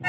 欢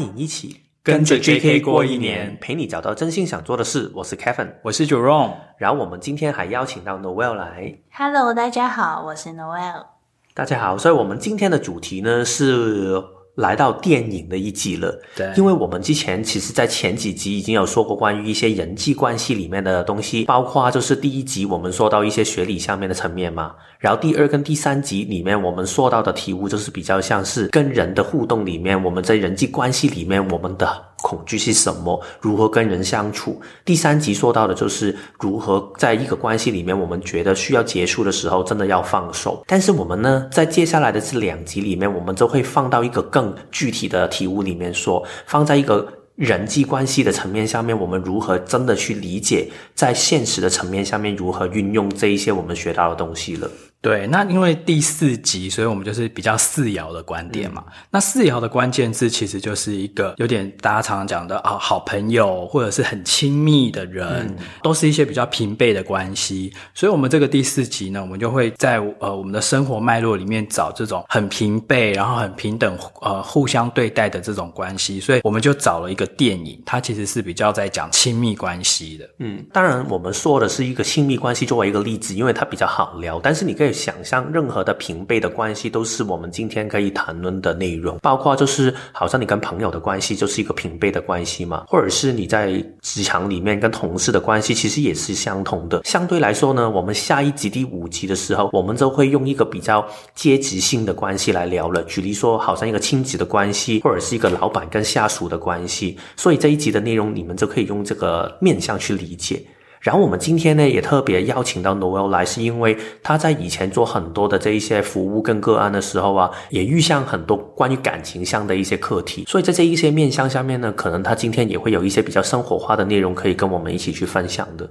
迎一起跟着 JK 过一年，陪你找到真心想做的事。我是 Kevin，我是 Jerome。然后我们今天还邀请到 Noelle 来。Hello，大家好，我是 Noelle。大家好，所以我们今天的主题呢是。来到电影的一集了，对，因为我们之前其实，在前几集已经有说过关于一些人际关系里面的东西，包括就是第一集我们说到一些学理上面的层面嘛，然后第二跟第三集里面我们说到的题目就是比较像是跟人的互动里面，我们在人际关系里面我们的。恐惧是什么？如何跟人相处？第三集说到的就是如何在一个关系里面，我们觉得需要结束的时候，真的要放手。但是我们呢，在接下来的这两集里面，我们就会放到一个更具体的题目里面说，放在一个人际关系的层面下面，我们如何真的去理解，在现实的层面下面如何运用这一些我们学到的东西了。对，那因为第四集，所以我们就是比较四爻的观点嘛。嗯、那四爻的关键字其实就是一个有点大家常常讲的啊、哦，好朋友或者是很亲密的人，嗯、都是一些比较平辈的关系。所以，我们这个第四集呢，我们就会在呃我们的生活脉络里面找这种很平辈，然后很平等呃互相对待的这种关系。所以，我们就找了一个电影，它其实是比较在讲亲密关系的。嗯，当然我们说的是一个亲密关系作为一个例子，因为它比较好聊。但是你可以。想象任何的平辈的关系都是我们今天可以谈论的内容，包括就是好像你跟朋友的关系就是一个平辈的关系嘛，或者是你在职场里面跟同事的关系其实也是相同的。相对来说呢，我们下一集第五集的时候，我们就会用一个比较阶级性的关系来聊了。举例说，好像一个亲子的关系，或者是一个老板跟下属的关系。所以这一集的内容，你们就可以用这个面向去理解。然后我们今天呢，也特别邀请到 Noel 来，是因为他在以前做很多的这一些服务跟个案的时候啊，也遇上很多关于感情上的一些课题，所以在这一些面向下面呢，可能他今天也会有一些比较生活化的内容可以跟我们一起去分享的。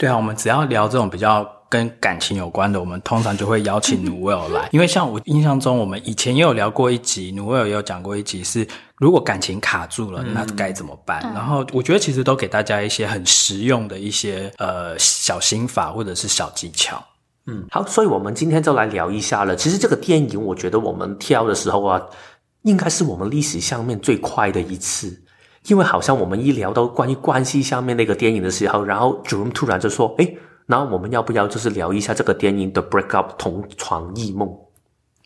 对啊，我们只要聊这种比较跟感情有关的，我们通常就会邀请 Noelle 来，因为像我印象中，我们以前也有聊过一集，Noelle 也有讲过一集是。如果感情卡住了，那该怎么办？嗯、然后我觉得其实都给大家一些很实用的一些呃小心法或者是小技巧。嗯，好，所以我们今天就来聊一下了。其实这个电影，我觉得我们挑的时候啊，应该是我们历史上面最快的一次，因为好像我们一聊到关于关系上面那个电影的时候，然后 Jerome 突然就说：“诶，那我们要不要就是聊一下这个电影的 Break Up 同床异梦？”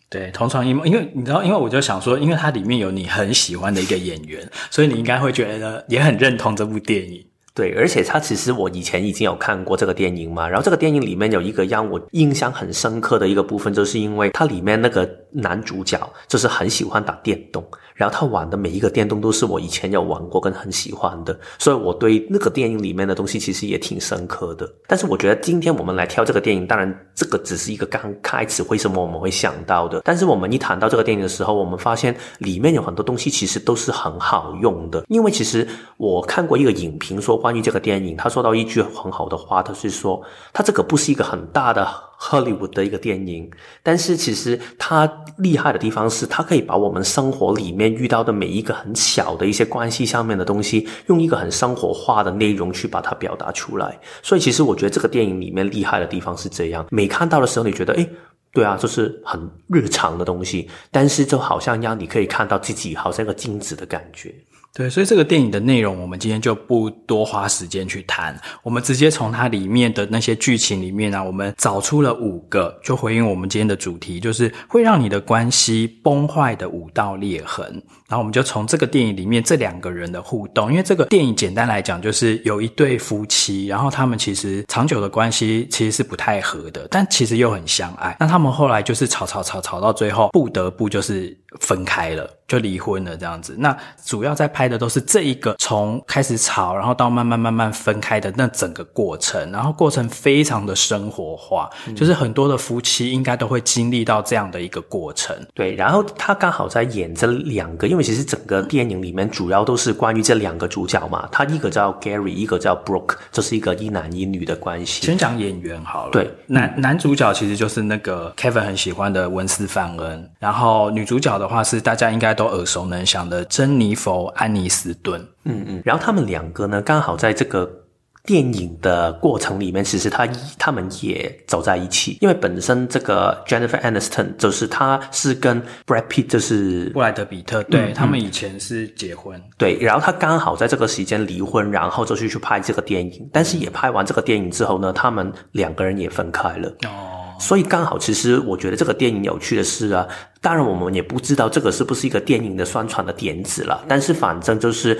对，同床异梦，因为你知道，因为我就想说，因为它里面有你很喜欢的一个演员，所以你应该会觉得也很认同这部电影。对，而且它其实我以前已经有看过这个电影嘛，然后这个电影里面有一个让我印象很深刻的一个部分，就是因为它里面那个男主角就是很喜欢打电动。然后他玩的每一个电动都是我以前有玩过跟很喜欢的，所以我对那个电影里面的东西其实也挺深刻的。但是我觉得今天我们来挑这个电影，当然这个只是一个刚开始，为什么我们会想到的？但是我们一谈到这个电影的时候，我们发现里面有很多东西其实都是很好用的。因为其实我看过一个影评说关于这个电影，他说到一句很好的话，他是说他这个不是一个很大的。Hollywood 的一个电影，但是其实它厉害的地方是，它可以把我们生活里面遇到的每一个很小的一些关系上面的东西，用一个很生活化的内容去把它表达出来。所以，其实我觉得这个电影里面厉害的地方是这样：每看到的时候，你觉得，诶，对啊，就是很日常的东西，但是就好像让你可以看到自己好像一个镜子的感觉。对，所以这个电影的内容，我们今天就不多花时间去谈，我们直接从它里面的那些剧情里面呢、我们找出了五个，就回应我们今天的主题，就是会让你的关系崩坏的五道裂痕。然后我们就从这个电影里面这两个人的互动，因为这个电影简单来讲，就是有一对夫妻，然后他们其实长久的关系其实是不太合的，但其实又很相爱。那他们后来就是吵吵吵吵到最后，不得不就是分开了。就离婚了这样子，那主要在拍的都是这一个从开始吵，然后到慢慢慢慢分开的那整个过程，然后过程非常的生活化，嗯、就是很多的夫妻应该都会经历到这样的一个过程。对，然后他刚好在演这两个，因为其实整个电影里面主要都是关于这两个主角嘛，他一个叫 Gary，一个叫 Brooke，这是一个一男一女的关系。先讲演员好了，对，男男主角其实就是那个 Kevin 很喜欢的文斯范恩，然后女主角的的话，是大家应该都耳熟能详的珍妮佛·安妮斯顿。嗯嗯，然后他们两个呢，刚好在这个。电影的过程里面，其实他他们也走在一起，因为本身这个 Jennifer Aniston 就是他是跟 Brad Pitt 就是布莱德比特，对、嗯、他们以前是结婚，对，然后他刚好在这个时间离婚，然后就去去拍这个电影，但是也拍完这个电影之后呢，他们两个人也分开了。哦，所以刚好其实我觉得这个电影有趣的是啊，当然我们也不知道这个是不是一个电影的宣传的点子了，但是反正就是。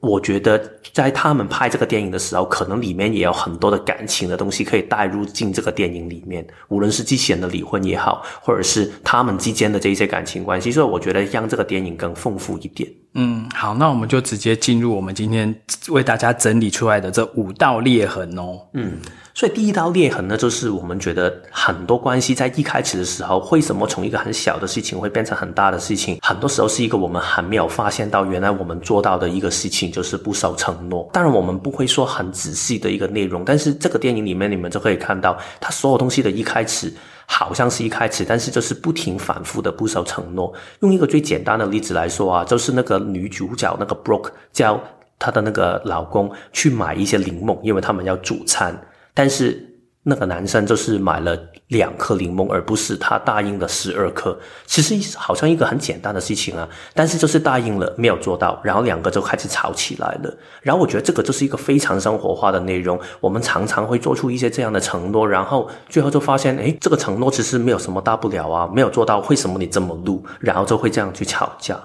我觉得在他们拍这个电影的时候，可能里面也有很多的感情的东西可以带入进这个电影里面，无论是机器人的离婚也好，或者是他们之间的这一些感情关系，所以我觉得让这个电影更丰富一点。嗯，好，那我们就直接进入我们今天为大家整理出来的这五道裂痕哦。嗯。所以第一道裂痕呢，就是我们觉得很多关系在一开始的时候，为什么从一个很小的事情会变成很大的事情？很多时候是一个我们还没有发现到，原来我们做到的一个事情就是不守承诺。当然，我们不会说很仔细的一个内容，但是这个电影里面你们就可以看到，它所有东西的一开始好像是一开始，但是就是不停反复的不守承诺。用一个最简单的例子来说啊，就是那个女主角那个 Brooke 叫她的那个老公去买一些柠檬，因为他们要煮餐。但是那个男生就是买了两颗柠檬，而不是他答应的十二颗。其实好像一个很简单的事情啊，但是就是答应了没有做到，然后两个就开始吵起来了。然后我觉得这个就是一个非常生活化的内容。我们常常会做出一些这样的承诺，然后最后就发现，诶，这个承诺其实没有什么大不了啊，没有做到，为什么你这么录？然后就会这样去吵架。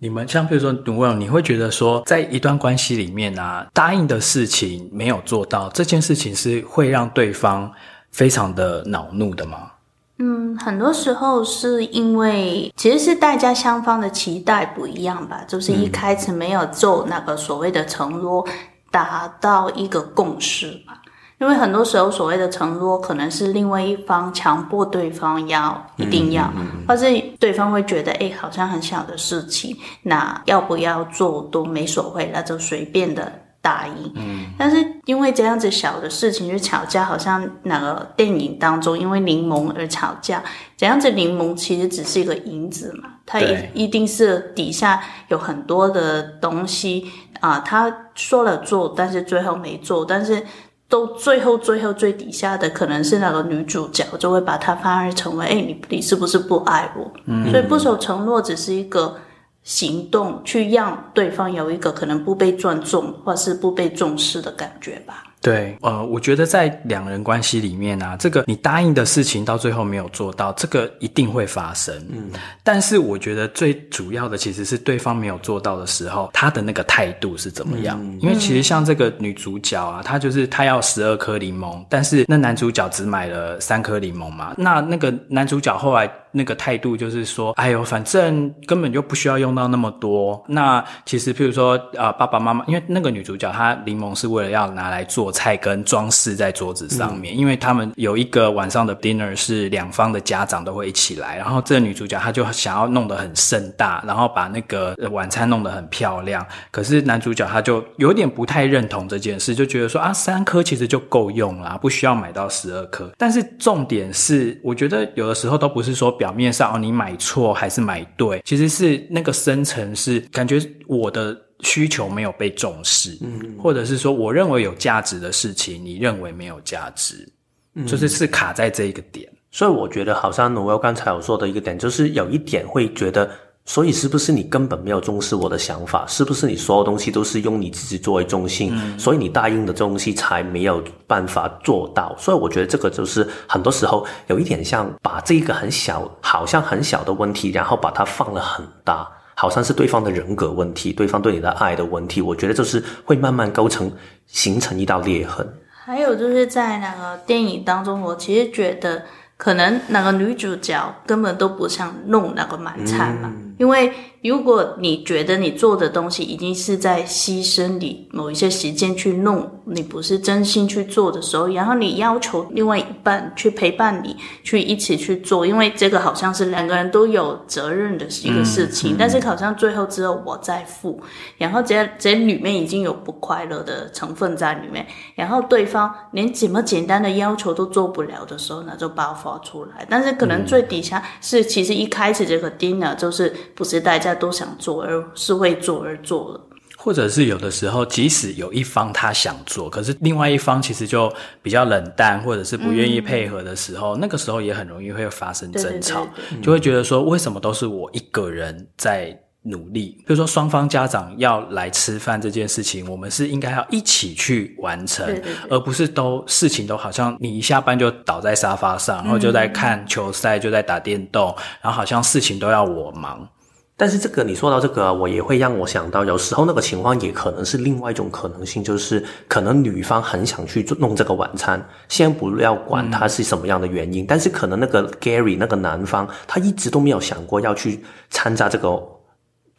你们像比如说，读文，你会觉得说，在一段关系里面啊，答应的事情没有做到，这件事情是会让对方非常的恼怒的吗？嗯，很多时候是因为其实是大家双方的期待不一样吧，就是一开始没有做那个所谓的承诺，达到一个共识吧。因为很多时候，所谓的承诺可能是另外一方强迫对方要一定要，嗯嗯嗯、或是对方会觉得，哎，好像很小的事情，那要不要做都没所谓，那就随便的答应。嗯，但是因为这样子小的事情去吵架，好像那个电影当中因为柠檬而吵架，这样子柠檬其实只是一个引子嘛，它一一定是底下有很多的东西啊，他说了做，但是最后没做，但是。都最后最后最底下的可能是那个女主角，就会把它反而成为，哎，你你是不是不爱我？嗯，所以不守承诺只是一个行动，去让对方有一个可能不被尊重或是不被重视的感觉吧。对，呃，我觉得在两人关系里面啊，这个你答应的事情到最后没有做到，这个一定会发生。嗯，但是我觉得最主要的其实是对方没有做到的时候，他的那个态度是怎么样？嗯，因为其实像这个女主角啊，她就是她要十二颗柠檬，但是那男主角只买了三颗柠檬嘛。那那个男主角后来那个态度就是说，哎呦，反正根本就不需要用到那么多。那其实譬如说啊，呃，爸爸妈妈，因为那个女主角她柠檬是为了要拿来做菜跟装饰在桌子上面，嗯、因为他们有一个晚上的 dinner 是两方的家长都会一起来，然后这个女主角她就想要弄得很盛大，然后把那个晚餐弄得很漂亮。可是男主角他就有点不太认同这件事，就觉得说啊，三颗其实就够用啦，不需要买到十二颗。但是重点是，我觉得有的时候都不是说表面上哦你买错还是买对，其实是那个深层是感觉我的。需求没有被重视，嗯，或者是说，我认为有价值的事情，你认为没有价值，嗯，就是是卡在这一个点。所以我觉得，好像 Noel 刚才有说的一个点，就是有一点会觉得，所以是不是你根本没有重视我的想法？是不是你所有东西都是用你自己作为中心？嗯，所以你答应的东西才没有办法做到。所以我觉得这个就是很多时候有一点像把这个很小，好像很小的问题，然后把它放了很大。好像是对方的人格问题，对方对你的爱的问题，我觉得就是会慢慢构成形成一道裂痕。还有就是在那个电影当中，我其实觉得可能那个女主角根本都不想弄那个晚餐嘛，嗯、因为如果你觉得你做的东西已经是在牺牲你某一些时间去弄，你不是真心去做的时候，然后你要求另外一半去陪伴你，去一起去做，因为这个好像是两个人都有责任的一个事情，嗯嗯、但是好像最后只有我在付，然后这这里面已经有不快乐的成分在里面，然后对方连怎么简单的要求都做不了的时候，那就爆发出来。但是可能最底下是，其实一开始这个 dinner 就是不是大家。都想做，而是为做而做了。或者是有的时候，即使有一方他想做，可是另外一方其实就比较冷淡，或者是不愿意配合的时候，嗯、那个时候也很容易会发生争吵，对对对对，就会觉得说，为什么都是我一个人在努力？比如说，双方家长要来吃饭这件事情，我们是应该要一起去完成，对对对，而不是都事情都好像你一下班就倒在沙发上，然后就在看球赛，就在打电动，然后好像事情都要我忙。但是这个你说到这个，我也会让我想到，有时候那个情况也可能是另外一种可能性，就是可能女方很想去弄这个晚餐，先不要管他是什么样的原因，但是可能那个 Gary 那个男方他一直都没有想过要去参加这个。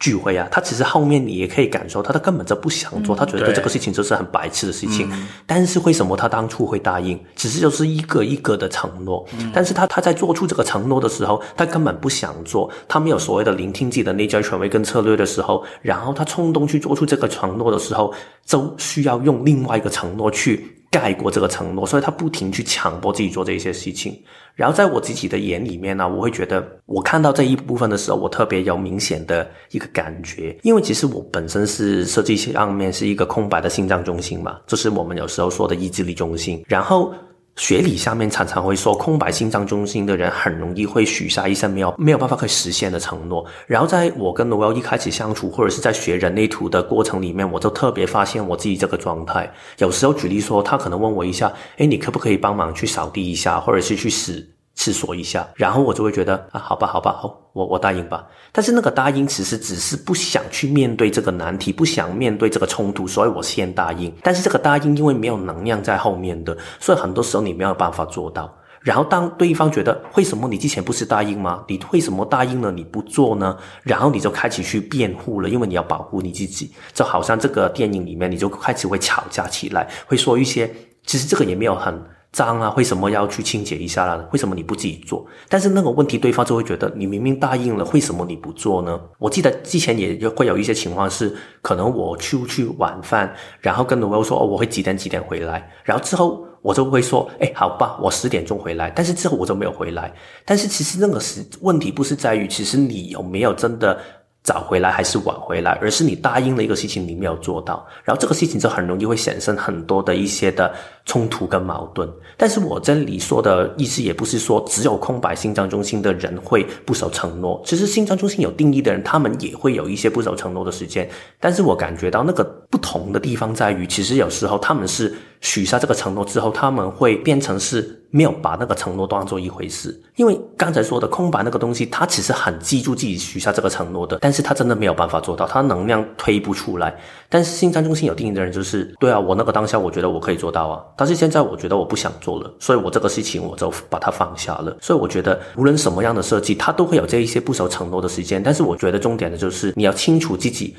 聚会啊，他其实后面你也可以感受，他他根本就不想做，嗯、他觉得这个事情就是很白痴的事情。嗯、但是为什么他当初会答应？只是就是一个一个的承诺。嗯、但是他他在做出这个承诺的时候，他根本不想做，他没有所谓的聆听自己的内在权威跟策略的时候，然后他冲动去做出这个承诺的时候，就需要用另外一个承诺去。盖过这个承诺，所以他不停去强迫自己做这些事情。然后在我自己的眼里面呢，我会觉得，我看到这一部分的时候，我特别有明显的一个感觉，因为其实我本身是设计上面是一个空白的心脏中心嘛，就是我们有时候说的意志力中心，然后。学理下面常常会说，空白心脏中心的人很容易会许下一些没有没有办法可以实现的承诺。然后在我跟 Noel 一开始相处，或者是在学人类图的过程里面，我就特别发现我自己这个状态。有时候举例说，他可能问我一下，哎，你可不可以帮忙去扫地一下，或者是去洗思索一下，然后我就会觉得啊，好吧，好吧，好，我我答应吧。但是那个答应其实只是不想去面对这个难题，不想面对这个冲突，所以我先答应。但是这个答应因为没有能量在后面的，所以很多时候你没有办法做到。然后当对方觉得为什么你之前不是答应吗？你为什么答应了你不做呢？然后你就开始去辩护了，因为你要保护你自己。就好像这个电影里面，你就开始会吵架起来，会说一些其实这个也没有很。脏啊，为什么要去清洁一下啦？为什么你不自己做？但是那个问题，对方就会觉得你明明答应了，为什么你不做呢？我记得之前也会有一些情况是，可能我出去晚饭，然后跟 Noelle 说哦，我会几点几点回来，然后之后我就会说，哎，好吧，我十点钟回来，但是之后我就没有回来。但是其实那个时问题，不是在于其实你有没有真的。早回来还是晚回来，而是你答应了一个事情，你没有做到，然后这个事情就很容易会产生很多的一些的冲突跟矛盾。但是我这里说的意思也不是说只有空白心脏中心的人会不守承诺，其实心脏中心有定义的人，他们也会有一些不守承诺的时间。但是我感觉到那个不同的地方在于，其实有时候他们是。许下这个承诺之后，他们会变成是没有把那个承诺当做一回事。因为刚才说的空白那个东西，他其实很记住自己许下这个承诺的，但是他真的没有办法做到，他能量推不出来。但是心脏中心有定义的人就是，对啊，我那个当下我觉得我可以做到啊，但是现在我觉得我不想做了，所以我这个事情我就把它放下了。所以我觉得无论什么样的设计，它都会有这一些不守承诺的时间。但是我觉得重点的就是你要清楚自己。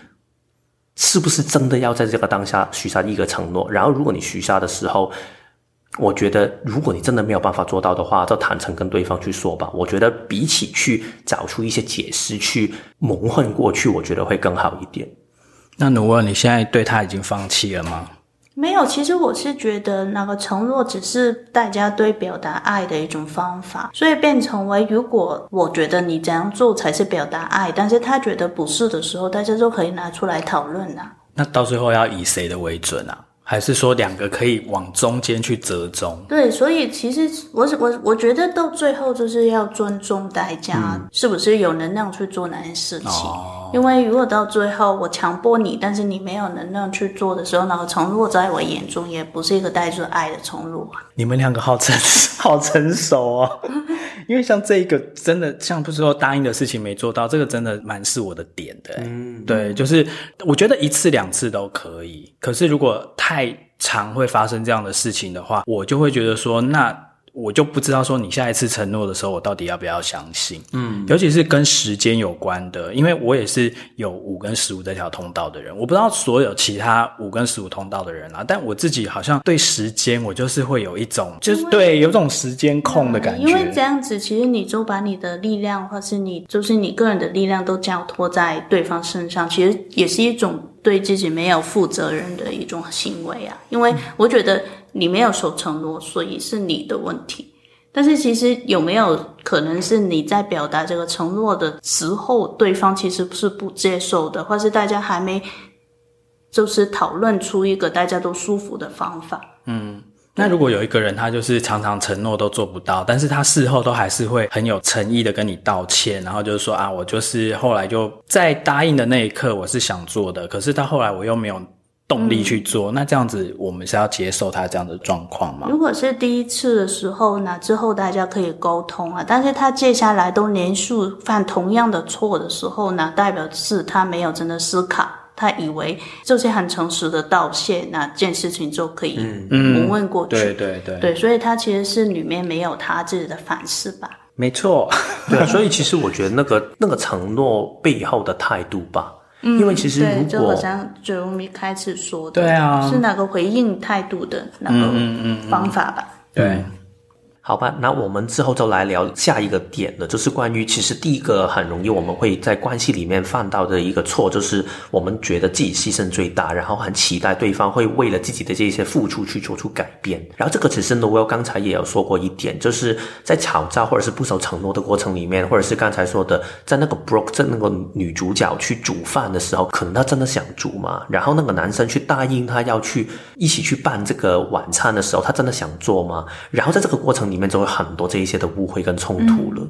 是不是真的要在这个当下许下一个承诺？然后，如果你许下的时候，我觉得如果你真的没有办法做到的话，就坦诚跟对方去说吧。我觉得比起去找出一些解释去蒙混过去，我觉得会更好一点。那如果你现在对他已经放弃了吗？没有，其实我是觉得那个承诺只是大家对表达爱的一种方法，所以变成为如果我觉得你这样做才是表达爱，但是他觉得不是的时候，大家就可以拿出来讨论啊。那到最后要以谁的为准啊？还是说两个可以往中间去折中？对，所以其实我我我觉得到最后就是要尊重大家是不是有能量去做那件事情。嗯、因为如果到最后我强迫你，但是你没有能量去做的时候，那个承诺在我眼中也不是一个带着爱的承诺。你们两个好成 好成熟哦。因为像这一个真的像不是说答应的事情没做到，这个真的蛮是我的点的。嗯，对，就是我觉得一次两次都可以，可是如果太常会发生这样的事情的话，我就会觉得说，那我就不知道说你下一次承诺的时候，我到底要不要相信？嗯，尤其是跟时间有关的，因为我也是有五跟十五这条通道的人，我不知道所有其他五跟十五通道的人啊，但我自己好像对时间，我就是会有一种，就是对有种时间控的感觉。因为这样子，其实你就把你的力量，或是你就是你个人的力量，都交托在对方身上，其实也是一种对自己没有负责任的一种行为啊。因为我觉得。你没有守承诺，所以是你的问题。但是其实有没有可能是你在表达这个承诺的时候，对方其实是不接受的，或是大家还没就是讨论出一个大家都舒服的方法？嗯，那如果有一个人他就是常常承诺都做不到，但是他事后都还是会很有诚意的跟你道歉，然后就是说啊，我就是后来就在答应的那一刻我是想做的，可是到后来我又没有。动力去做，那这样子我们是要接受他这样的状况吗？如果是第一次的时候，呢之后大家可以沟通啊。但是他接下来都连续犯同样的错的时候呢，代表是他没有真的思考，他以为这些很诚实的道谢，那件事情就可以蒙问过去。嗯、对对对，对，所以他其实是里面没有他自己的反思吧？没错，对，所以其实我觉得那个那个承诺背后的态度吧。嗯，因为其实如果对，就好像就我们一开始说的，对啊，是哪个回应态度的那个方法吧？嗯嗯嗯、对。好吧，那我们之后就来聊下一个点了，就是关于其实第一个很容易我们会在关系里面犯到的一个错，就是我们觉得自己牺牲最大，然后很期待对方会为了自己的这些付出去做出改变。然后这个其实 Noel 刚才也有说过一点，就是在吵架或者是不守承诺的过程里面，或者是刚才说的，在那个 broke 在那个女主角去煮饭的时候，可能她真的想煮吗？然后那个男生去答应她要去一起去办这个晚餐的时候，他真的想做吗？然后在这个过程里面就会很多这一些的误会跟冲突了。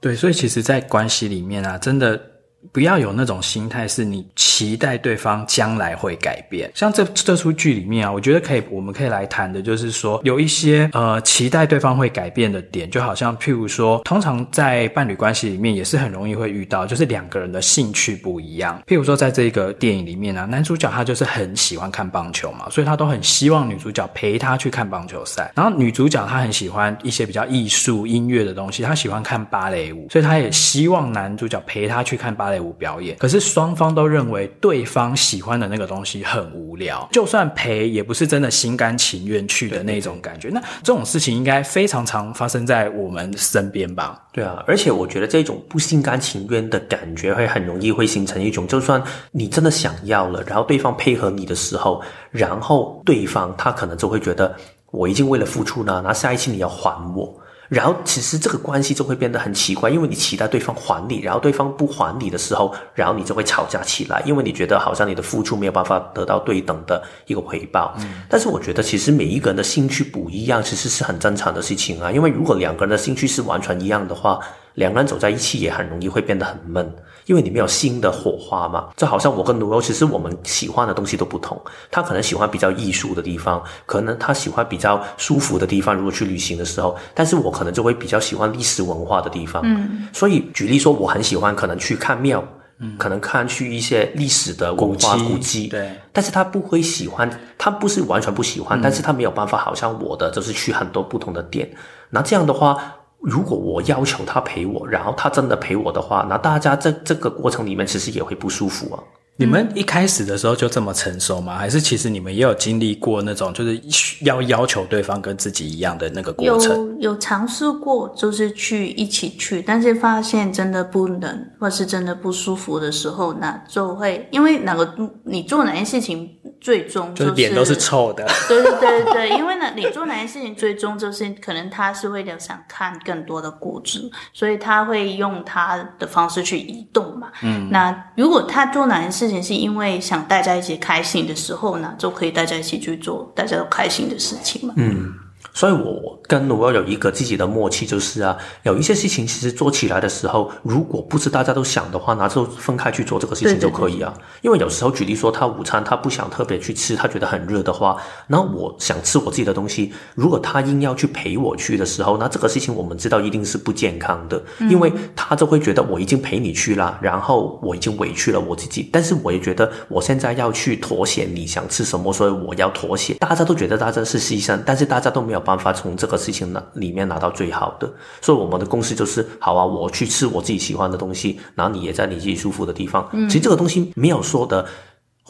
对，所以其实，在关系里面啊，真的。不要有那种心态，是你期待对方将来会改变。像这这出剧里面啊，我觉得可以，我们可以来谈的，就是说有一些呃期待对方会改变的点，就好像譬如说，通常在伴侣关系里面也是很容易会遇到，就是两个人的兴趣不一样。譬如说，在这个电影里面啊，男主角他就是很喜欢看棒球嘛，所以他都很希望女主角陪他去看棒球赛。然后女主角她很喜欢一些比较艺术音乐的东西，她喜欢看芭蕾舞，所以她也希望男主角陪她去看芭蕾舞表演，可是双方都认为对方喜欢的那个东西很无聊，就算陪也不是真的心甘情愿去的那种感觉。那这种事情应该非常常发生在我们身边吧？对啊，而且我觉得这种不心甘情愿的感觉会很容易会形成一种，就算你真的想要了，然后对方配合你的时候，然后对方他可能就会觉得我已经为了付出呢，那下一期你要还我。然后其实这个关系就会变得很奇怪，因为你期待对方还你，然后对方不还你的时候，然后你就会吵架起来，因为你觉得好像你的付出没有办法得到对等的一个回报。嗯。但是我觉得其实每一个人的兴趣不一样，其实是很正常的事情啊。因为如果两个人的兴趣是完全一样的话，两个人走在一起也很容易会变得很闷。因为你没有新的火花嘛，就好像我跟 Noel，其实我们喜欢的东西都不同。他可能喜欢比较艺术的地方，可能他喜欢比较舒服的地方。如果去旅行的时候，但是我可能就会比较喜欢历史文化的地方。嗯，所以举例说，我很喜欢可能去看庙，嗯，可能看去一些历史的文化古迹，古迹，对。但是他不会喜欢，他不是完全不喜欢，嗯，但是他没有办法，好像我的就是去很多不同的店。那这样的话。如果我要求他陪我，然后他真的陪我的话，那大家在这个过程里面其实也会不舒服啊。你们一开始的时候就这么成熟吗？还是其实你们也有经历过那种就是要要求对方跟自己一样的那个过程？有有尝试过，就是去一起去，但是发现真的不能，或是真的不舒服的时候，那就会因为哪个你做哪件事情。最终就是脸都是臭的，对对对对，因为呢，你做哪件事情，最终就是可能他是为了想看更多的故事，所以他会用他的方式去移动嘛。嗯，那如果他做哪件事事情是因为想大家一起开心的时候呢，就可以大家一起去做大家都开心的事情嘛。嗯。所以，我跟 Noel 有一个自己的默契，就是啊，有一些事情其实做起来的时候，如果不是大家都想的话，那就分开去做这个事情就可以啊。因为有时候举例说，他午餐他不想特别去吃，他觉得很热的话，那我想吃我自己的东西，如果他硬要去陪我去的时候，那这个事情我们知道一定是不健康的，因为他就会觉得我已经陪你去了，然后我已经委屈了我自己，但是我也觉得我现在要去妥协，你想吃什么，所以我要妥协。大家都觉得大家是牺牲，但是大家都没没有办法从这个事情拿里面拿到最好的。所以我们的共识就是，好啊，我去吃我自己喜欢的东西，然后你也在你自己舒服的地方。嗯，其实这个东西没有说的。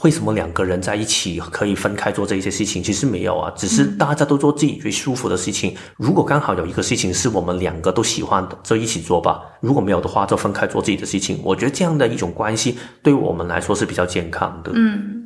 为什么两个人在一起可以分开做这些事情？其实没有啊，只是大家都做自己最舒服的事情。如果刚好有一个事情是我们两个都喜欢的，就一起做吧。如果没有的话，就分开做自己的事情。我觉得这样的一种关系，对我们来说是比较健康的。嗯。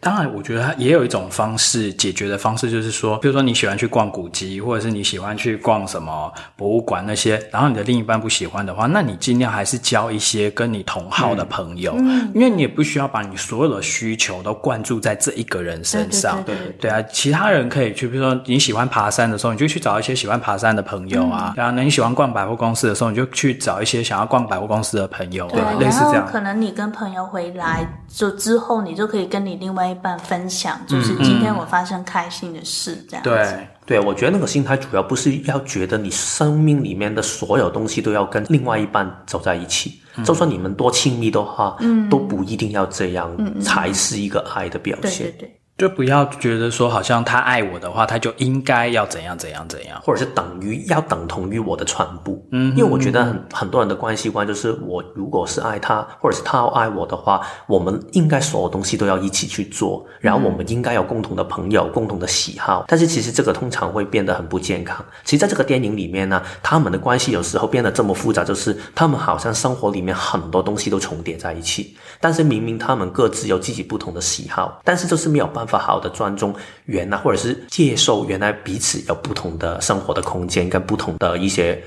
当然，我觉得它也有一种方式解决的方式，就是说，比如说你喜欢去逛古迹，或者是你喜欢去逛什么博物馆那些，然后你的另一半不喜欢的话，那你尽量还是交一些跟你同好的朋友，嗯，因为你也不需要把你所有的需求都灌注在这一个人身上，对对，对，对，对。啊，其他人可以去，比如说你喜欢爬山的时候，你就去找一些喜欢爬山的朋友啊，然后那你喜欢逛百货公司的时候，你就去找一些想要逛百货公司的朋友，对，类似这样。可能你跟朋友回来就之后，你就可以跟你另外一半分享。就是今天我发生开心的事，这样子。对对，我觉得那个心态主要不是要觉得你生命里面的所有东西都要跟另外一半走在一起，嗯、就算你们多亲密的话，嗯，都不一定要这样，嗯，才是一个爱的表现。对对对。就不要觉得说，好像他爱我的话，他就应该要怎样怎样怎样，或者是等于要等同于我的全部。嗯，因为我觉得很很多人的关系观就是，我如果是爱他，或者是他要爱我的话，我们应该所有东西都要一起去做，然后我们应该有共同的朋友、共同的喜好。但是其实这个通常会变得很不健康。其实在这个电影里面呢，他们的关系有时候变得这么复杂，就是他们好像生活里面很多东西都重叠在一起，但是明明他们各自有自己不同的喜好，但是就是没有办法。好的尊重原来，或者是接受原来彼此有不同的生活的空间跟不同的一些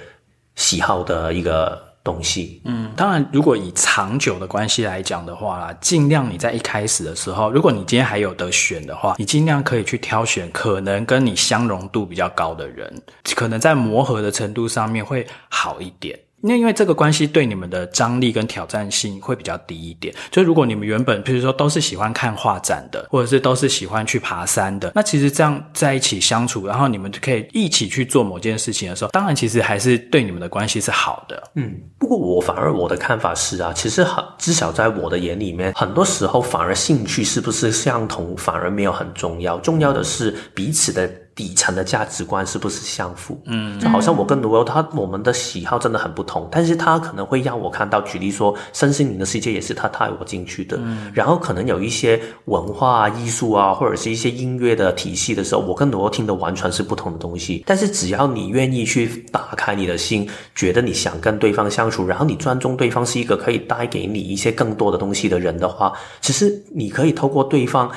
喜好的一个东西。嗯，当然，如果以长久的关系来讲的话啦，尽量你在一开始的时候，如果你今天还有得选的话，你尽量可以去挑选可能跟你相容度比较高的人，可能在磨合的程度上面会好一点。那因为这个关系对你们的张力跟挑战性会比较低一点，就如果你们原本譬如说都是喜欢看画展的，或者是都是喜欢去爬山的，那其实这样在一起相处，然后你们就可以一起去做某件事情的时候，当然其实还是对你们的关系是好的。嗯，不过我反而我的看法是啊，其实很至少在我的眼里面，很多时候反而兴趣是不是相同反而没有很重要，重要的是彼此的。底层的价值观是不是相符？嗯，就好像我跟罗欧他我们的喜好真的很不同，但是他可能会让我看到，举例说，身心灵的世界也是他带我进去的。嗯，然后可能有一些文化啊、艺术啊，或者是一些音乐的体系的时候，我跟罗欧听的完全是不同的东西。但是只要你愿意去打开你的心，觉得你想跟对方相处，然后你尊重对方是一个可以带给你一些更多的东西的人的话，其实你可以透过对方。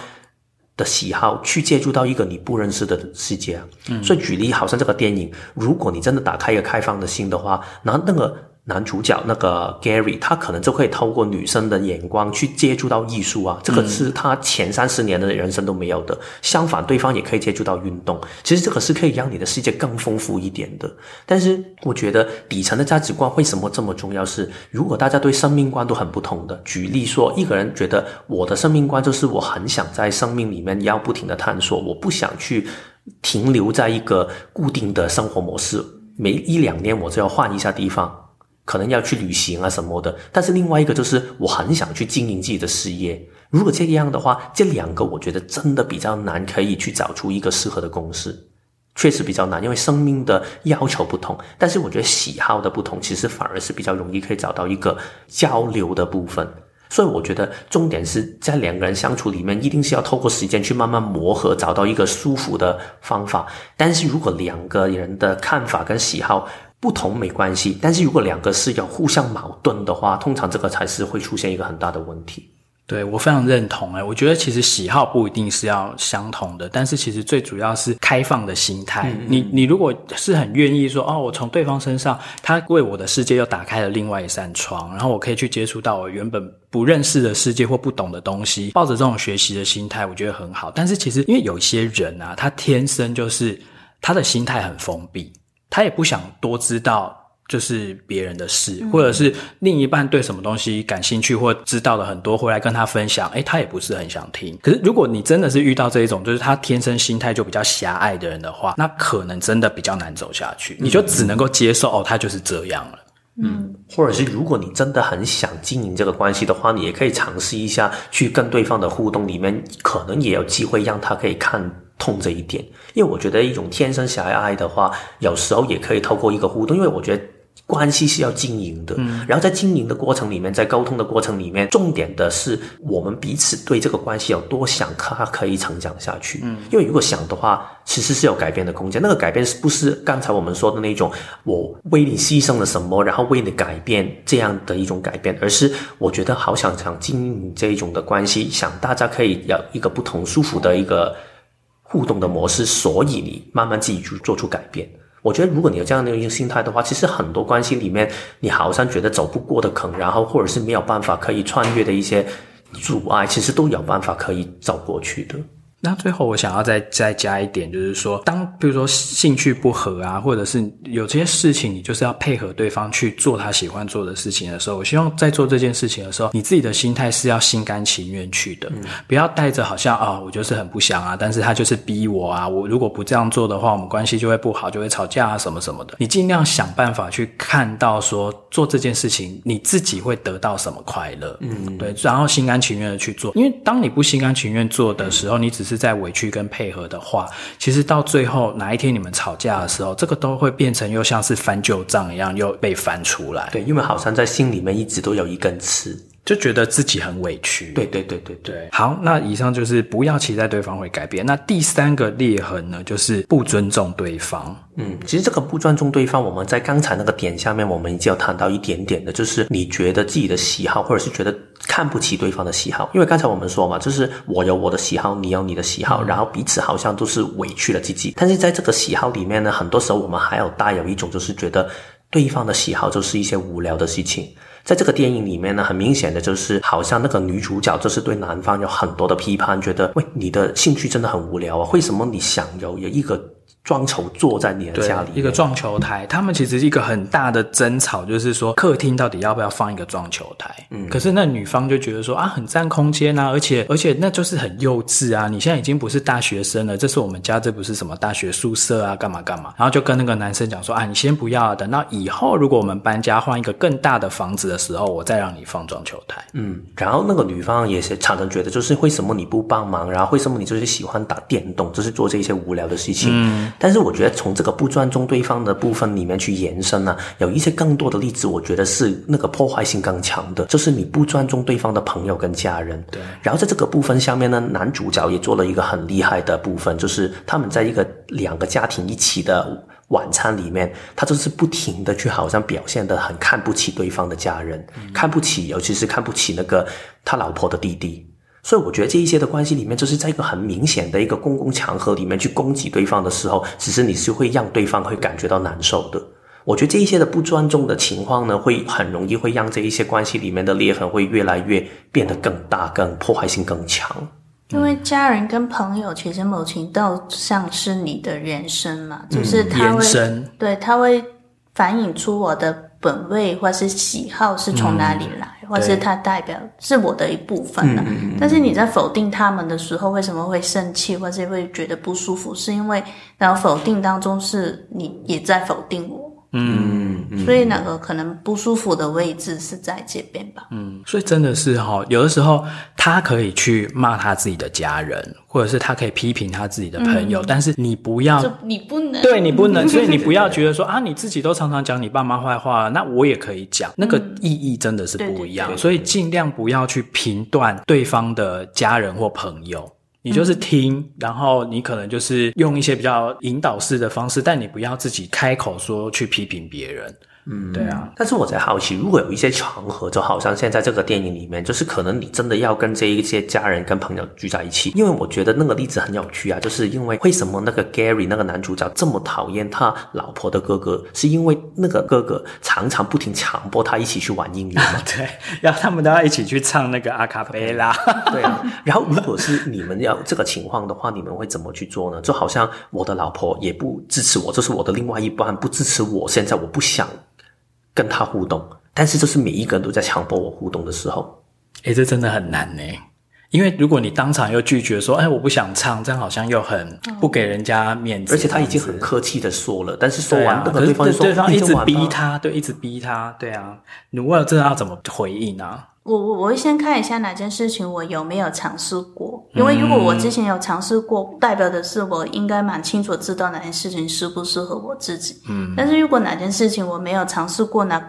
喜好去接触到一个你不认识的世界，嗯，所以举例，好像这个电影，如果你真的打开一个开放的心的话，那那个。男主角那个 Gary，他可能就可以透过女生的眼光去接触到艺术啊，这个是他前三十年的人生都没有的。相反，对方也可以接触到运动，其实这个是可以让你的世界更丰富一点的。但是，我觉得底层的价值观为什么这么重要？是如果大家对生命观都很不同的，举例说，一个人觉得我的生命观就是我很想在生命里面要不停的探索，我不想去停留在一个固定的生活模式，每一两年我就要换一下地方。可能要去旅行啊什么的，但是另外一个就是我很想去经营自己的事业。如果这样的话，这两个我觉得真的比较难，可以去找出一个适合的公式，确实比较难，因为生命的要求不同。但是我觉得喜好的不同，其实反而是比较容易可以找到一个交流的部分。所以我觉得重点是在两个人相处里面，一定是要透过时间去慢慢磨合，找到一个舒服的方法。但是如果两个人的看法跟喜好，不同没关系，但是如果两个是要互相矛盾的话，通常这个才是会出现一个很大的问题。对，我非常认同诶，我觉得其实喜好不一定是要相同的，但是其实最主要是开放的心态。嗯嗯，你你如果是很愿意说哦，我从对方身上，他为我的世界又打开了另外一扇窗，然后我可以去接触到我原本不认识的世界或不懂的东西，抱着这种学习的心态，我觉得很好。但是其实因为有些人啊，他天生就是他的心态很封闭。他也不想多知道，就是别人的事，嗯，或者是另一半对什么东西感兴趣，或知道了很多，回来跟他分享，诶，他也不是很想听。可是如果你真的是遇到这一种，就是他天生心态就比较狭隘的人的话，那可能真的比较难走下去。你就只能够接受，哦，他就是这样了。嗯，或者是如果你真的很想经营这个关系的话，你也可以尝试一下去跟对方的互动里面，可能也有机会让他可以看。通这一点，因为我觉得一种天生狭隘的话，有时候也可以透过一个互动，因为我觉得。关系是要经营的，嗯，然后在经营的过程里面，在沟通的过程里面，重点的是我们彼此对这个关系有多想，它可以成长下去。嗯，因为如果想的话，其实是有改变的空间。那个改变是不是刚才我们说的那种我为你牺牲了什么，然后为你改变这样的一种改变，而是我觉得好想想经营这一种的关系，想大家可以有一个不同舒服的一个互动的模式，所以你慢慢自己去做出改变。我觉得，如果你有这样的一个心态的话，其实很多关系里面，你好像觉得走不过的坑，然后或者是没有办法可以穿越的一些阻碍，其实都有办法可以走过去的。那最后我想要再再加一点，就是说，当比如说兴趣不合啊，或者是有这些事情，你就是要配合对方去做他喜欢做的事情的时候，我希望在做这件事情的时候，你自己的心态是要心甘情愿去的，嗯、不要带着好像啊、哦，我就是很不想啊，但是他就是逼我啊，我如果不这样做的话，我们关系就会不好，就会吵架啊，什么什么的。你尽量想办法去看到说，做这件事情你自己会得到什么快乐，嗯，对，然后心甘情愿的去做，因为当你不心甘情愿做的时候，你只是。是在委屈跟配合的话，其实到最后哪一天你们吵架的时候，这个都会变成又像是翻旧账一样，又被翻出来。对，因为好像在心里面一直都有一根刺。就觉得自己很委屈。对对对对对。好，那以上就是不要期待对方会改变。那第三个裂痕呢，就是不尊重对方。嗯，其实这个不尊重对方，我们在刚才那个点下面，我们已经有谈到一点点的，就是你觉得自己的喜好，或者是觉得看不起对方的喜好。因为刚才我们说嘛，就是我有我的喜好，你有你的喜好，然后彼此好像都是委屈了自己。但是在这个喜好里面呢，很多时候我们还有带有一种，就是觉得对方的喜好就是一些无聊的事情。在这个电影里面呢，很明显的就是，好像那个女主角就是对男方有很多的批判，觉得，喂，你的兴趣真的很无聊啊，为什么你想有有一个？撞球坐在你的家里，一个撞球台。他们其实是一个很大的争吵，就是说客厅到底要不要放一个撞球台。嗯，可是那女方就觉得说啊，很占空间啊，而且而且那就是很幼稚啊。你现在已经不是大学生了，这是我们家，这不是什么大学宿舍啊，干嘛干嘛。然后就跟那个男生讲说啊，你先不要，等到以后如果我们搬家换一个更大的房子的时候，我再让你放撞球台。嗯，然后那个女方也是常常觉得，就是为什么你不帮忙，然后为什么你就是喜欢打电动，就是做这些无聊的事情。嗯。但是我觉得从这个不尊重对方的部分里面去延伸呢，有一些更多的例子，我觉得是那个破坏性更强的，就是你不尊重对方的朋友跟家人。对。然后在这个部分下面呢，男主角也做了一个很厉害的部分，就是他们在一个两个家庭一起的晚餐里面，他就是不停的去好像表现的很看不起对方的家人，嗯、看不起，尤其是看不起那个他老婆的弟弟。所以我觉得这一些的关系里面，就是在一个很明显的一个公共场合里面去攻击对方的时候，其实你是会让对方会感觉到难受的。我觉得这一些的不尊重的情况呢，会很容易会让这一些关系里面的裂痕会越来越变得更大、更破坏性更强。因为家人跟朋友其实某程度上是你的人生嘛，就是他会，嗯、对，他会反映出我的。本位或是喜好是从哪里来，嗯、或是它代表是我的一部分了。嗯、但是你在否定他们的时候，为什么会生气，或是会觉得不舒服？是因为然后否定当中是你也在否定我。嗯，所以那个可能不舒服的位置是在这边吧。嗯，所以真的是哈，有的时候他可以去骂他自己的家人，或者是他可以批评他自己的朋友，嗯、但是你不要，你不能，对你不能，所以你不要觉得说啊，你自己都常常讲你爸妈坏话，那我也可以讲，那个意义真的是不一样。嗯、所以尽量不要去评断对方的家人或朋友。你就是听，嗯、然后你可能就是用一些比较引导式的方式，但你不要自己开口说去批评别人。嗯，对啊，但是我在好奇，如果有一些场合，就好像现在这个电影里面，就是可能你真的要跟这一些家人跟朋友聚在一起，因为我觉得那个例子很有趣啊，就是因为为什么那个 Gary 那个男主角这么讨厌他老婆的哥哥，是因为那个哥哥常常不停强迫他一起去玩音乐嘛？对，然后他们都要一起去唱那个阿卡贝拉。对啊，然后如果是你们要这个情况的话，你们会怎么去做呢？就好像我的老婆也不支持我，这、就是我的另外一半不支持我，现在我不想。跟他互动，但是这是每一个人都在强迫我互动的时候，诶，这真的很难呢。因为如果你当场又拒绝说，哎，我不想唱，这样好像又很不给人家面子。而且他已经很客气的说了，但是说完，对方对方一直逼他，对，一直逼他，对啊，你问了这要怎么回应啊？我我我会先看一下哪件事情我有没有尝试过，因为如果我之前有尝试过，嗯、代表的是我应该蛮清楚知道哪件事情适不适合我自己。嗯，但是如果哪件事情我没有尝试过，那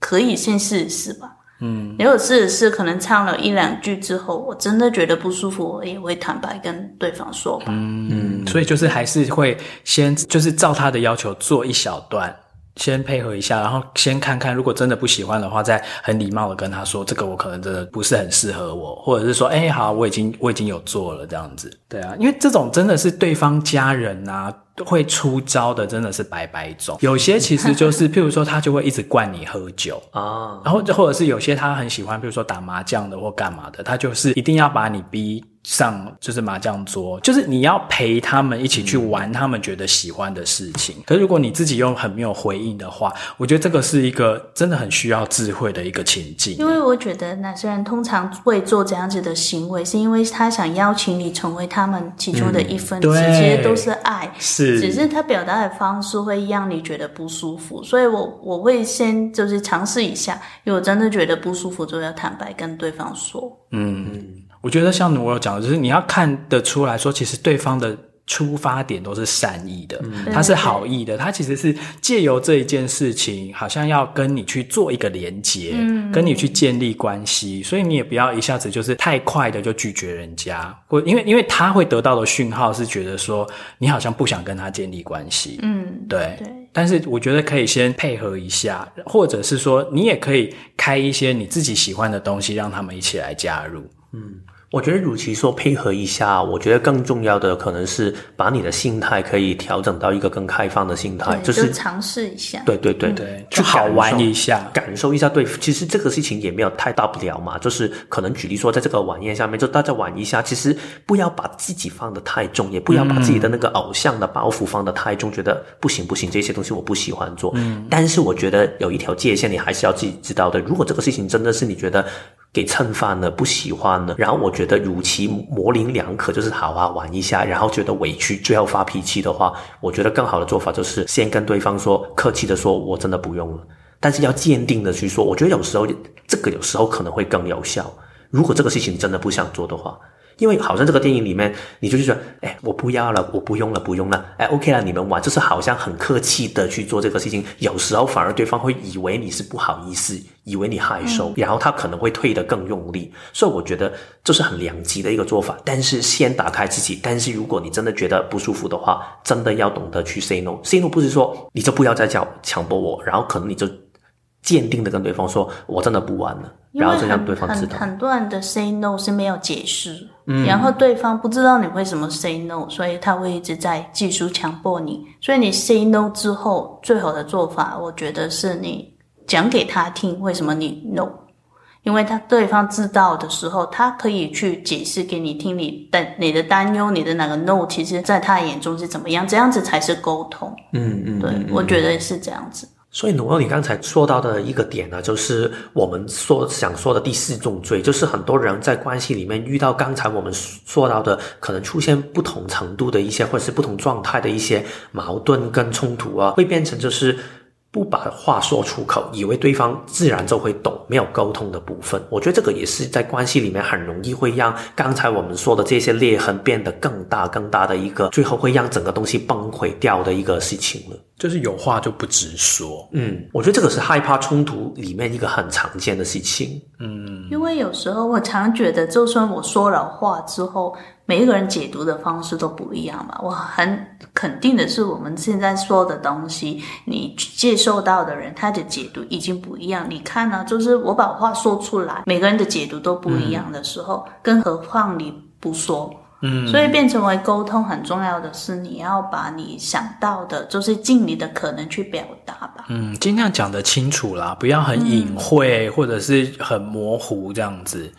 可以先试一试吧。嗯，如果试一试，可能唱了一两句之后，我真的觉得不舒服，我也会坦白跟对方说吧。嗯嗯，所以就是还是会先就是照他的要求做一小段。先配合一下，然后先看看，如果真的不喜欢的话，再很礼貌的跟他说，这个我可能真的不是很适合我，或者是说，哎，好，我已经我已经有做了这样子。对啊，因为这种真的是对方家人啊，会出招的，真的是白白种。有些其实就是，譬如说他就会一直灌你喝酒啊，然后或者是有些他很喜欢，譬如说打麻将的或干嘛的，他就是一定要把你逼。上就是麻将桌，就是你要陪他们一起去玩他们觉得喜欢的事情。嗯、可是如果你自己又很没有回应的话，我觉得这个是一个真的很需要智慧的一个情境。因为我觉得男生人通常会做这样子的行为，是因为他想邀请你成为他们其中的一份子，嗯、其实都是爱，是，只是他表达的方式会让你觉得不舒服。所以我我会先就是尝试一下，如果真的觉得不舒服，就要坦白跟对方说。嗯。嗯我觉得像我有讲的，就是你要看得出来说，其实对方的出发点都是善意的，嗯、他是好意的，他其实是借由这一件事情，好像要跟你去做一个连接，嗯、跟你去建立关系，所以你也不要一下子就是太快的就拒绝人家，或因为因为他会得到的讯号是觉得说你好像不想跟他建立关系，嗯，对，对。但是我觉得可以先配合一下，或者是说你也可以开一些你自己喜欢的东西，让他们一起来加入，嗯。我觉得，与其说配合一下，我觉得更重要的可能是把你的心态可以调整到一个更开放的心态，就是就尝试一下。对对对对，去好玩一下，感受一下。对，其实这个事情也没有太大不了嘛，就是可能举例说，在这个晚宴上面，就大家玩一下。其实不要把自己放得太重，也不要把自己的那个偶像的包袱放得太重，嗯、觉得不行不行，这些东西我不喜欢做。嗯。但是我觉得有一条界限，你还是要自己知道的。如果这个事情真的是你觉得给蹭饭了，不喜欢了，然后我觉得如其。模棱两可，就是好啊玩一下，然后觉得委屈，最后发脾气的话，我觉得更好的做法就是先跟对方说，客气的说，我真的不用了，但是要坚定的去说，我觉得有时候这个有时候可能会更有效。如果这个事情真的不想做的话。因为好像这个电影里面，你就是说，哎，我不要了，我不用了，不用了，哎，OK 了，你们玩，就是好像很客气的去做这个事情。有时候反而对方会以为你是不好意思，以为你害羞，嗯、然后他可能会退得更用力。所以我觉得这是很两极的一个做法。但是先打开自己，但是如果你真的觉得不舒服的话，真的要懂得去 say no。say no 不是说你就不要再叫强迫我，然后可能你就。坚定的跟对方说：“我真的不玩了。”然后就让对方知道。很多人的 say no 是没有解释，嗯，然后对方不知道你为什么 say no，所以他会一直在技术强迫你。所以你 say no 之后，最好的做法，我觉得是你讲给他听为什么你 no，因为他对方知道的时候，他可以去解释给你听你的你的担忧，你的哪个 no，其实在他眼中是怎么样，这样子才是沟通。嗯嗯，对，我觉得是这样子。所以，诺尔，你刚才说到的一个点呢，就是我们说想说的第四重罪，就是很多人在关系里面遇到刚才我们说到的，可能出现不同程度的一些，或者是不同状态的一些矛盾跟冲突啊，会变成就是。不把话说出口，以为对方自然就会懂，没有沟通的部分，我觉得这个也是在关系里面很容易会让刚才我们说的这些裂痕变得更大、更大的一个，最后会让整个东西崩溃掉的一个事情了。就是有话就不直说。嗯，我觉得这个是害怕冲突里面一个很常见的事情。嗯，因为有时候我常觉得，就算我说了话之后。每一个人解读的方式都不一样嘛，我很肯定的是，我们现在说的东西，你接受到的人他的解读已经不一样。你看呢，就是我把话说出来，每个人的解读都不一样的时候，嗯、更何况你不说，嗯，所以变成为沟通很重要的是，你要把你想到的，就是尽你的可能去表达吧，嗯，尽量讲得清楚啦，不要很隐晦、嗯、或者是很模糊这样子。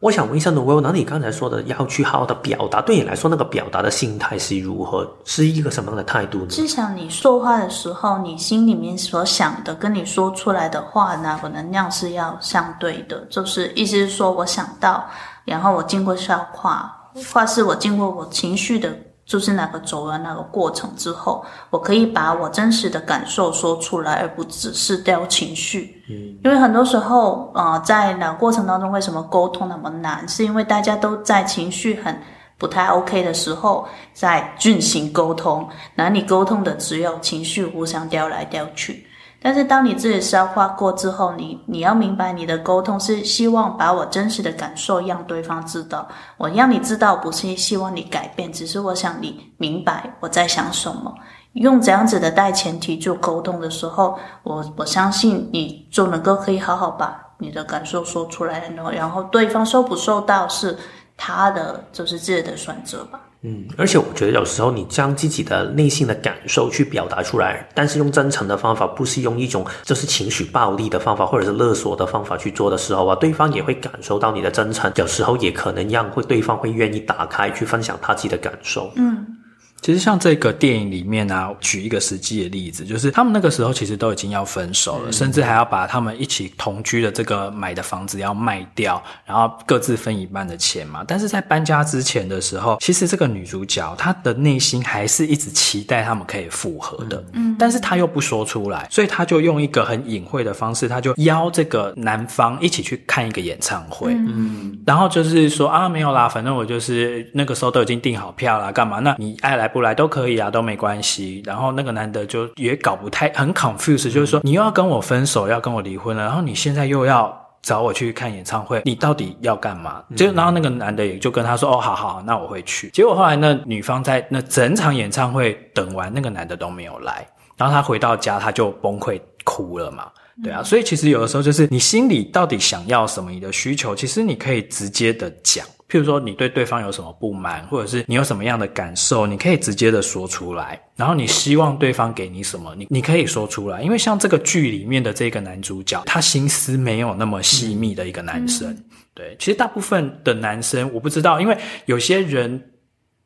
我想问一下诺威，那你刚才说的要去好好的表达，对你来说那个表达的心态是如何？是一个什么样的态度呢？至少你说话的时候，你心里面所想的跟你说出来的话，那个能量是要相对的。就是意思是说，我想到，然后我经过消化，或是我经过我情绪的就是那个走完那个过程之后，我可以把我真实的感受说出来，而不只是掉情绪。嗯，因为很多时候，呃，在那过程当中，为什么沟通那么难？是因为大家都在情绪很不太 OK 的时候在进行沟通，那你沟通的只有情绪互相掉来掉去。但是当你自己消化过之后，你你要明白，你的沟通是希望把我真实的感受让对方知道。我让你知道，不是希望你改变，只是我想你明白我在想什么。用这样子的带前提做沟通的时候，我我相信你就能够可以好好把你的感受说出来，然后然后对方收不收到是他的就是自己的选择吧。嗯，而且我觉得有时候你将自己的内心的感受去表达出来，但是用真诚的方法，不是用一种就是情绪暴力的方法或者是勒索的方法去做的时候啊，对方也会感受到你的真诚，有时候也可能让会对方会愿意打开去分享他自己的感受。嗯。其实像这个电影里面啊，举一个实际的例子，就是他们那个时候其实都已经要分手了，甚至还要把他们一起同居的这个买的房子要卖掉，然后各自分一半的钱嘛。但是在搬家之前的时候，其实这个女主角她的内心还是一直期待他们可以复合的，嗯，但是她又不说出来，所以她就用一个很隐晦的方式，她就邀这个男方一起去看一个演唱会，嗯，然后就是说啊，没有啦，反正我就是那个时候都已经订好票啦，干嘛？那你爱来不来都可以啊，都没关系。然后那个男的就也搞不太很 confused，就是说你又要跟我分手，要跟我离婚了，然后你现在又要找我去看演唱会，你到底要干嘛？就然后那个男的也就跟他说，哦，好好，那我会去。结果后来那女方在那整场演唱会等完，那个男的都没有来，然后他回到家他就崩溃哭了嘛。对啊，所以其实有的时候就是你心里到底想要什么，你的需求，其实你可以直接的讲。譬如说，你对对方有什么不满，或者是你有什么样的感受，你可以直接的说出来。然后你希望对方给你什么，你你可以说出来。因为像这个剧里面的这个男主角，他心思没有那么细密的一个男生。嗯、对，其实大部分的男生我不知道，因为有些人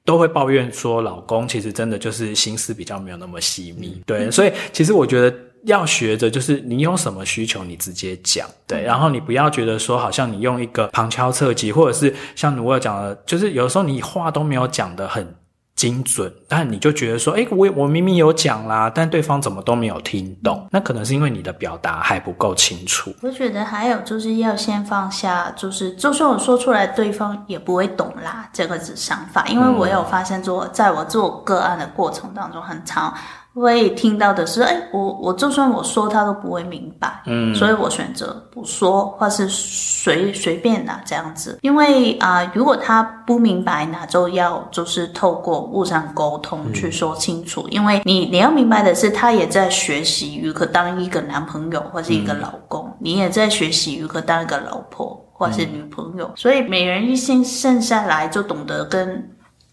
都会抱怨说，老公其实真的就是心思比较没有那么细密。对，所以其实我觉得。要学着，就是你有什么需求，你直接讲，对，然后你不要觉得说，好像你用一个旁敲侧击，或者是像努尔讲的，就是有时候你话都没有讲的很精准，但你就觉得说，诶，我我明明有讲啦，但对方怎么都没有听懂？那可能是因为你的表达还不够清楚。我觉得还有就是要先放下，就是就算我说出来，对方也不会懂啦，这个是想法，因为我有发现说，在我做个案的过程当中，很长。会听到的是，哎，我我就算我说他都不会明白，嗯，所以我选择不说，或是随随便拿这样子。因为啊、呃，如果他不明白，那就要就是透过互相沟通去说清楚。嗯、因为你你要明白的是，他也在学习如何当一个男朋友或是一个老公，嗯、你也在学习如何当一个老婆或是女朋友。嗯、所以每人一心剩下来就懂得跟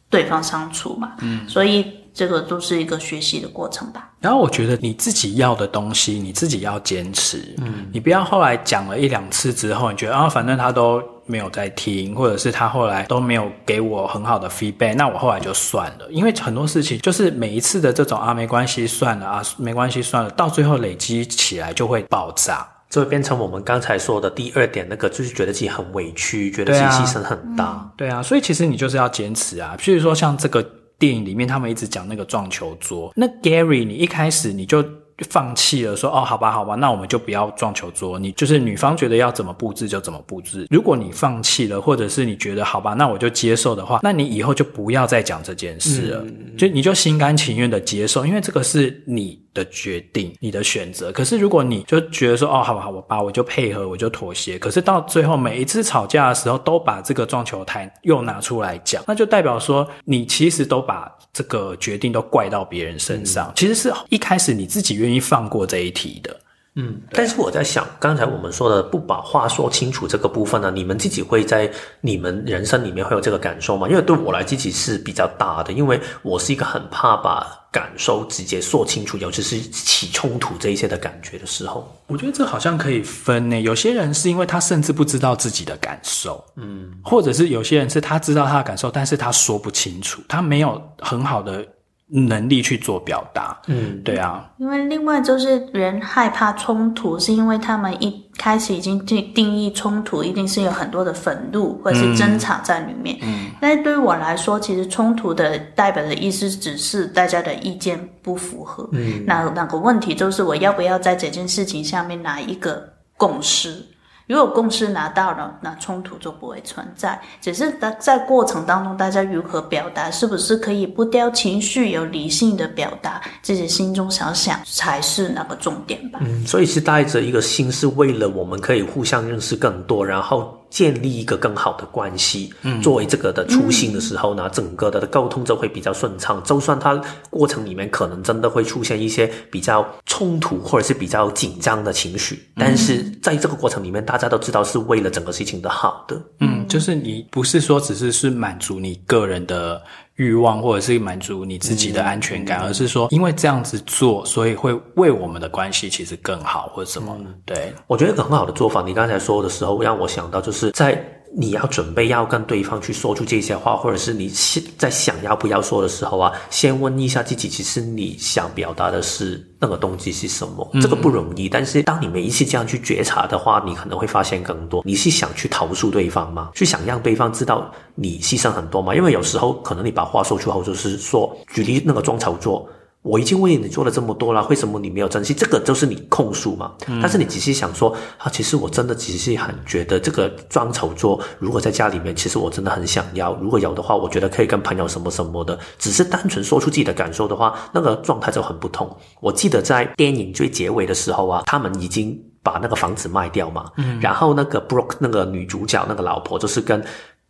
对方相处嘛，嗯，所以。这个都是一个学习的过程吧。然后我觉得你自己要的东西，你自己要坚持。嗯，你不要后来讲了一两次之后，你觉得啊，反正他都没有在听，或者是他后来都没有给我很好的 feedback，那我后来就算了。因为很多事情就是每一次的这种啊，没关系，算了啊，没关系，算了，到最后累积起来就会爆炸，就会变成我们刚才说的第二点，那个就是觉得自己很委屈，觉得自己牺牲很大。对啊，对啊，所以其实你就是要坚持啊。譬如说像这个。电影里面他们一直讲那个撞球桌，那 Gary，你一开始你就放弃了说，说哦，好吧，好吧，那我们就不要撞球桌。你就是女方觉得要怎么布置就怎么布置。如果你放弃了，或者是你觉得好吧，那我就接受的话，那你以后就不要再讲这件事了，嗯、就你就心甘情愿的接受，因为这个是你的决定，你的选择。可是如果你就觉得说哦，好吧，好吧，我就配合，我就妥协。可是到最后每一次吵架的时候，都把这个撞球台又拿出来讲，那就代表说你其实都把这个决定都怪到别人身上。嗯、其实是一开始你自己愿意放过这一题的。嗯，但是我在想，刚才我们说的不把话说清楚这个部分呢，你们自己会在你们人生里面会有这个感受吗？因为对我来自己是比较大的，因为我是一个很怕把感受直接说清楚，尤其是起冲突这一些的感觉的时候。我觉得这好像可以分呢，有些人是因为他甚至不知道自己的感受，嗯，或者是有些人是他知道他的感受，但是他说不清楚，他没有很好的。能力去做表达。嗯，对啊。因为另外就是人害怕冲突，是因为他们一开始已经定定义冲突，一定是有很多的愤怒或者是争吵在里面。嗯，但是对于我来说，其实冲突的代表的意思只是大家的意见不符合。嗯，那那个问题就是我要不要在这件事情下面拿一个共识？如果共识拿到了，那冲突就不会存在。只是在在过程当中，大家如何表达，是不是可以不掉情绪，有理性的表达自己心中想想，才是那个重点吧。嗯，所以是带着一个心，是为了我们可以互相认识更多，然后。建立一个更好的关系，嗯，作为这个的初心的时候呢，嗯、整个的沟通就会比较顺畅。就算它过程里面可能真的会出现一些比较冲突或者是比较紧张的情绪，但是在这个过程里面，大家都知道是为了整个事情的好的。嗯，就是你不是说只是是满足你个人的。欲望，或者是满足你自己的安全感，嗯、而是说，因为这样子做，所以会为我们的关系其实更好，或者什么？嗯、对，我觉得一个很好的做法。你刚才说的时候，让我想到就是在。你要准备要跟对方去说出这些话，或者是你现在想要不要说的时候啊，先问一下自己，其实你想表达的是那个动机是什么？嗯、这个不容易，但是当你每一次这样去觉察的话，你可能会发现更多。你是想去投诉对方吗？去想让对方知道你牺牲很多吗？因为有时候可能你把话说出后，就是说，举例那个装丑作。我已经为你做了这么多了，为什么你没有珍惜？这个就是你控诉嘛。嗯、但是你仔细想说，啊，其实我真的只是很觉得这个装丑作，如果在家里面，其实我真的很想要。如果有的话，我觉得可以跟朋友什么什么的。只是单纯说出自己的感受的话，那个状态就很不同。我记得在电影最结尾的时候啊，他们已经把那个房子卖掉嘛。嗯。然后那个 Brooke 那个女主角那个老婆就是跟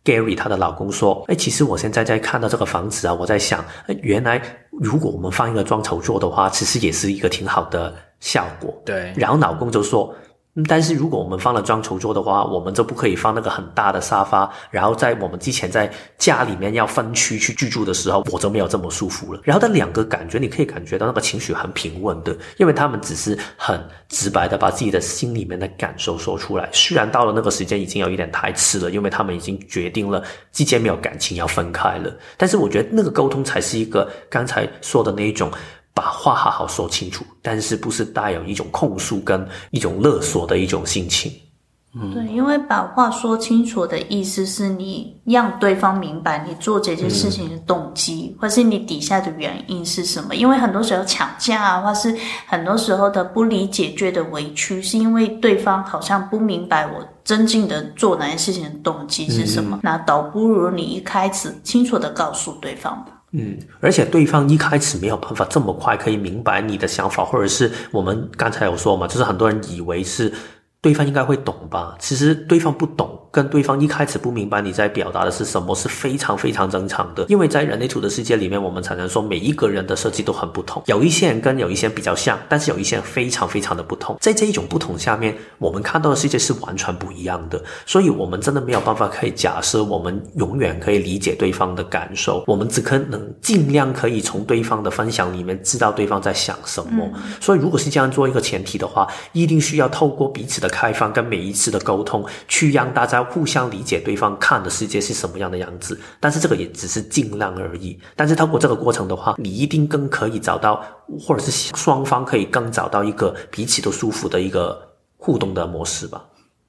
Gary 她的老公说：“哎，其实我现在在看到这个房子啊，我在想，哎原来。”如果我们放一个装丑做的话，其实也是一个挺好的效果。对。然后老公就说。但是如果我们放了装丑桌的话，我们就不可以放那个很大的沙发。然后在我们之前在家里面要分区去居住的时候，我就没有这么舒服了。然后的两个感觉，你可以感觉到那个情绪很平稳的，因为他们只是很直白的把自己的心里面的感受说出来。虽然到了那个时间已经有一点太迟了，因为他们已经决定了之间没有感情要分开了。但是我觉得那个沟通才是一个刚才说的那一种。把话好好说清楚，但是不是带有一种控诉跟一种勒索的一种心情。嗯，对，因为把话说清楚的意思是你让对方明白你做这件事情的动机，嗯、或是你底下的原因是什么。因为很多时候吵架啊，或是很多时候的不理解、觉得委屈，是因为对方好像不明白我真正的做哪件事情的动机是什么。嗯、那倒不如你一开始清楚的告诉对方吧。嗯，而且对方一开始没有办法这么快可以明白你的想法，或者是我们刚才有说嘛，就是很多人以为是。对方应该会懂吧？其实对方不懂，跟对方一开始不明白你在表达的是什么，是非常非常正常的。因为在人类图的世界里面，我们常常说每一个人的设计都很不同，有一些人跟有一些人比较像，但是有一些人非常非常的不同。在这一种不同下面，我们看到的世界是完全不一样的。所以，我们真的没有办法可以假设我们永远可以理解对方的感受，我们只可能尽量可以从对方的分享里面知道对方在想什么。嗯。所以，如果是这样做一个前提的话，一定需要透过彼此的。开放跟每一次的沟通，去让大家要互相理解对方看的世界是什么样的样子。但是这个也只是尽量而已。但是透过这个过程的话，你一定更可以找到，或者是双方可以更找到一个彼此都舒服的一个互动的模式吧。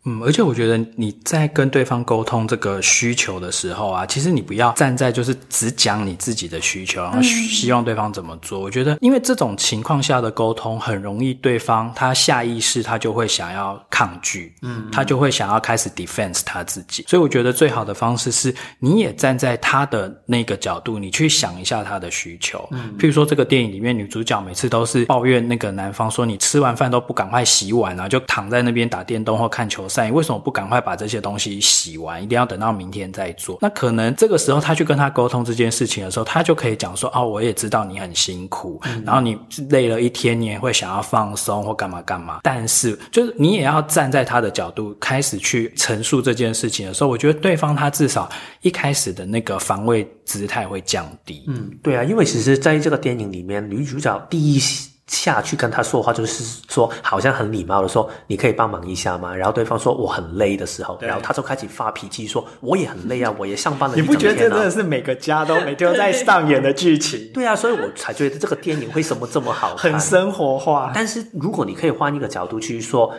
嗯，而且我觉得你在跟对方沟通这个需求的时候啊，其实你不要站在就是只讲你自己的需求，然后希望对方怎么做。我觉得，因为这种情况下的沟通，很容易对方他下意识他就会想要抗拒，嗯，他就会想要开始 defense 他自己。所以我觉得最好的方式是，你也站在他的那个角度，你去想一下他的需求。嗯，譬如说这个电影里面女主角每次都是抱怨那个男方说，你吃完饭都不赶快洗碗啊，就躺在那边打电动或看球。你为什么不赶快把这些东西洗完？一定要等到明天再做？那可能这个时候他去跟他沟通这件事情的时候，他就可以讲说：“哦，我也知道你很辛苦，嗯、然后你累了一天，你也会想要放松或干嘛干嘛。但是，就是你也要站在他的角度开始去陈述这件事情的时候，我觉得对方他至少一开始的那个防卫姿态会降低。”嗯，对啊，因为其实在这个电影里面，女主角第一。下去跟他说话，就是说好像很礼貌的说，你可以帮忙一下吗？然后对方说我很累的时候，然后他就开始发脾气说我也很累啊，我也上班了。你不觉得这真的是每个家都 每天都在上演的剧情？对啊，所以我才觉得这个电影为什么这么好看，很生活化。但是如果你可以换一个角度去说，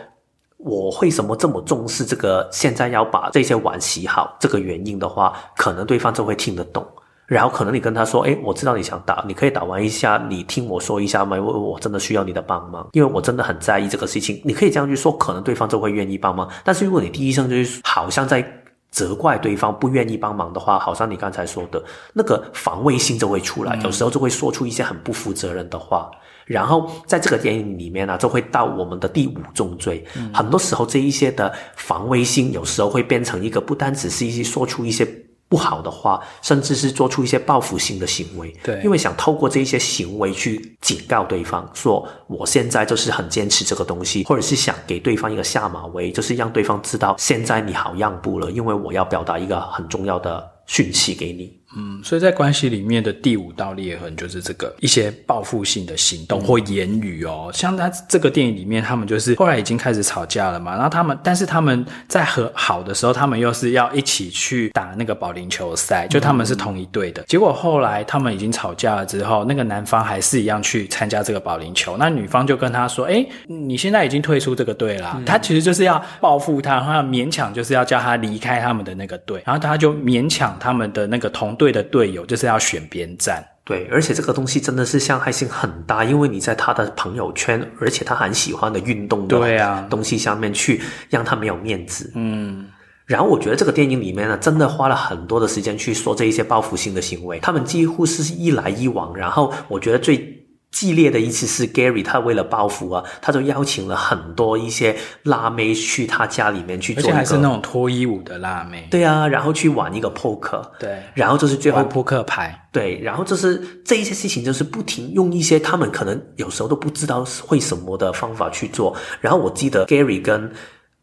我为什么这么重视这个？现在要把这些碗洗好，这个原因的话，可能对方就会听得懂。然后可能你跟他说：“诶，我知道你想打，你可以打完一下，你听我说一下吗？我我真的需要你的帮忙，因为我真的很在意这个事情。你可以这样去说，可能对方就会愿意帮忙。但是如果你第一声就是好像在责怪对方不愿意帮忙的话，好像你刚才说的那个防卫心就会出来，有时候就会说出一些很不负责任的话。然后在这个电影里面呢，就会到我们的第五重罪。很多时候这一些的防卫心，有时候会变成一个不单只是一些说出一些。”不好的话，甚至是做出一些报复性的行为，对，因为想透过这一些行为去警告对方，说我现在就是很坚持这个东西，或者是想给对方一个下马威，就是让对方知道现在你好让步了，因为我要表达一个很重要的讯息给你。嗯，所以在关系里面的第五道裂痕就是这个一些报复性的行动或言语哦，嗯、像他这个电影里面，他们就是后来已经开始吵架了嘛，然后他们，但是他们在和好的时候，他们又是要一起去打那个保龄球赛，就他们是同一队的。嗯、结果后来他们已经吵架了之后，那个男方还是一样去参加这个保龄球，那女方就跟他说：“哎，你现在已经退出这个队了。嗯”他其实就是要报复他，然后要勉强就是要叫他离开他们的那个队，然后他就勉强他们的那个同。对的队友就是要选边站，对，而且这个东西真的是伤害性很大，因为你在他的朋友圈，而且他很喜欢的运动的东西下面去让他没有面子，嗯，然后我觉得这个电影里面呢，真的花了很多的时间去说这一些报复性的行为，他们几乎是一来一往，然后我觉得最。激烈的一次是 Gary，他为了报复啊，他就邀请了很多一些辣妹去他家里面去做，而且还是那种脱衣舞的辣妹。对啊，然后去玩一个扑克，对，然后就是最后扑克牌，对，然后就是这一些事情就是不停用一些他们可能有时候都不知道会什么的方法去做。然后我记得 Gary 跟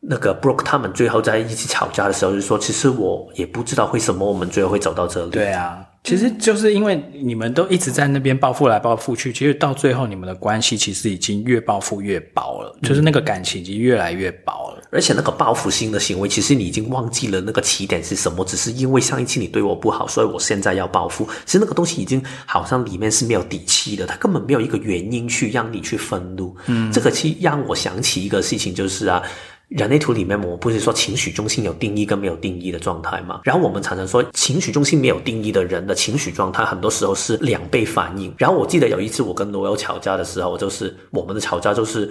那个 Brooke 他们最后在一起吵架的时候，就说其实我也不知道为什么我们最后会走到这里。对啊。其实就是因为你们都一直在那边报复来报复去，其实到最后你们的关系其实已经越报复越薄了，就是那个感情已经越来越薄了。而且那个报复性的行为，其实你已经忘记了那个起点是什么，只是因为上一次你对我不好，所以我现在要报复。其实那个东西已经好像里面是没有底气的，它根本没有一个原因去让你去愤怒。嗯，这个其实让我想起一个事情，就是啊。人类图里面，我们不是说情绪中心有定义跟没有定义的状态吗？然后我们常常说，情绪中心没有定义的人的情绪状态，很多时候是两倍反应。然后我记得有一次我跟罗友吵架的时候，就是我们的吵架就是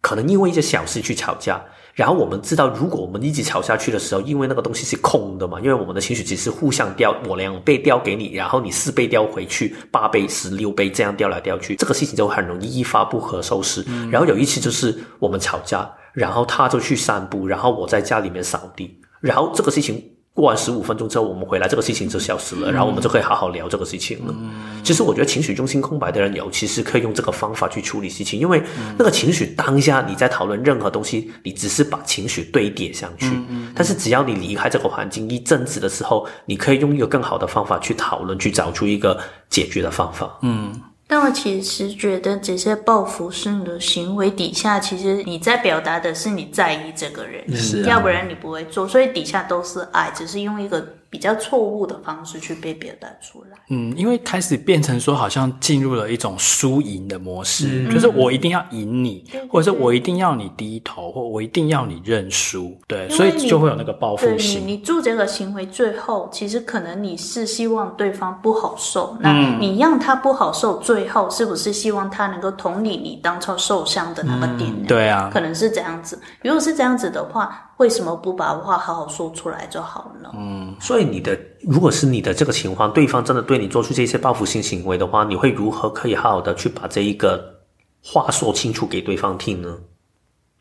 可能因为一些小事去吵架。然后我们知道，如果我们一直吵下去的时候，因为那个东西是空的嘛，因为我们的情绪只是互相掉，我两倍掉给你，然后你四倍掉回去，八倍、十六倍这样掉来掉去，这个事情就很容易一发不可收拾。嗯。然后有一次就是我们吵架。然后他就去散步，然后我在家里面扫地，然后这个事情过完十五分钟之后，我们回来，这个事情就消失了，然后我们就可以好好聊这个事情了。嗯、其实我觉得情绪中心空白的人，尤其是可以用这个方法去处理事情，因为那个情绪当下你在讨论任何东西，你只是把情绪堆叠上去，但是只要你离开这个环境一阵子的时候，你可以用一个更好的方法去讨论，去找出一个解决的方法。嗯。但我其实觉得这些报复性的行为底下，其实你在表达的是你在意这个人，是啊，要不然你不会做，所以底下都是爱，只是用一个。比较错误的方式去被表达出来，嗯，因为开始变成说，好像进入了一种输赢的模式，嗯、就是我一定要赢你，嗯、或者是我一定要你低头，或我一定要你认输，对，所以就会有那个报复性。你你做这个行为，最后其实可能你是希望对方不好受，那你让他不好受，最后是不是希望他能够同理你当初受伤的那个点呢？嗯、对啊，可能是这样子。如果是这样子的话。为什么不把话好好说出来就好了？嗯，所以你的，如果是你的这个情况，对方真的对你做出这些报复性行为的话，你会如何可以好好的去把这一个话说清楚给对方听呢？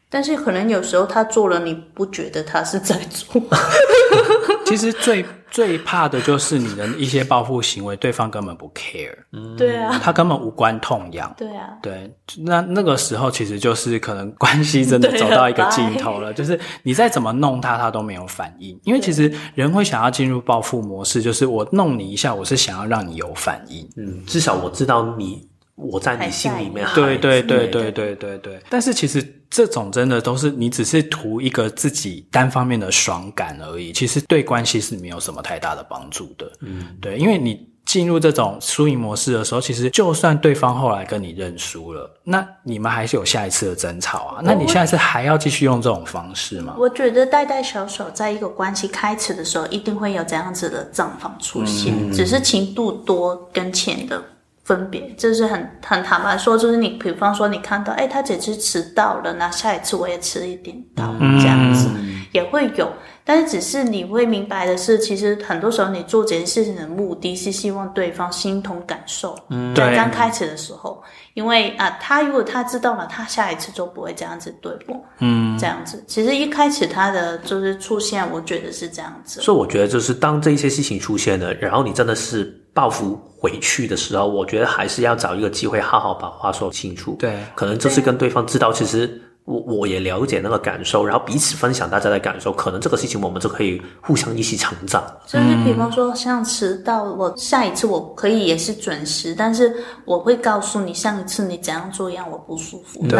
但是可能有时候他做了，你不觉得他是在做？其实最最怕的就是你的一些报复行为，对方根本不 care。嗯，对啊，他根本无关痛痒。对啊，对，那那个时候其实就是可能关系真的走到一个尽头了，就是你再怎么弄他，他都没有反应。因为其实人会想要进入报复模式，就是我弄你一下，我是想要让你有反应。嗯，至少我知道你。我在你心里面，对对对对对对对。但是其实这种真的都是你只是图一个自己单方面的爽感而已，其实对关系是没有什么太大的帮助的。嗯，对，因为你进入这种输赢模式的时候，其实就算对方后来跟你认输了，那你们还是有下一次的争吵啊。那你下一次还要继续用这种方式吗？我觉得大大小手在一个关系开始的时候，一定会有这样子的状况出现，嗯，只是情度多跟浅的。分别，这是很很坦白说，就是你，比方说你看到，哎，他这次迟到了，那下一次我也迟一点到，嗯、这样子也会有。但是只是你会明白的是，其实很多时候你做这件事情的目的是希望对方心同感受。嗯，在刚开始的时候，因为啊，他如果他知道了，他下一次就不会这样子对我。嗯，这样子，其实一开始他的就是出现，我觉得是这样子。所以我觉得就是当这些事情出现了，然后你真的是。报复回去的时候，我觉得还是要找一个机会，好好把话说清楚。对，可能就是跟对方知道，其实我我也了解那个感受，然后彼此分享大家的感受，可能这个事情我们就可以互相一起成长。就是比方说，像迟到，我下一次我可以也是准时，但是我会告诉你，上一次你怎样做让我不舒服。对，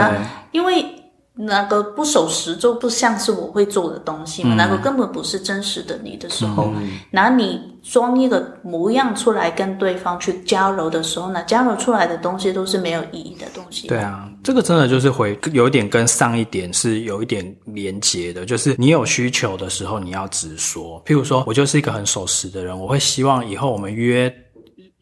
因为。那个不守时就不像是我会做的东西嘛，那个根本不是真实的你的时候，拿、嗯、你装一个模样出来跟对方去交流的时候呢，交流出来的东西都是没有意义的东西。对啊，这个真的就是会有一点跟上一点是有一点连结的，就是你有需求的时候你要直说。譬如说我就是一个很守时的人，我会希望以后我们约。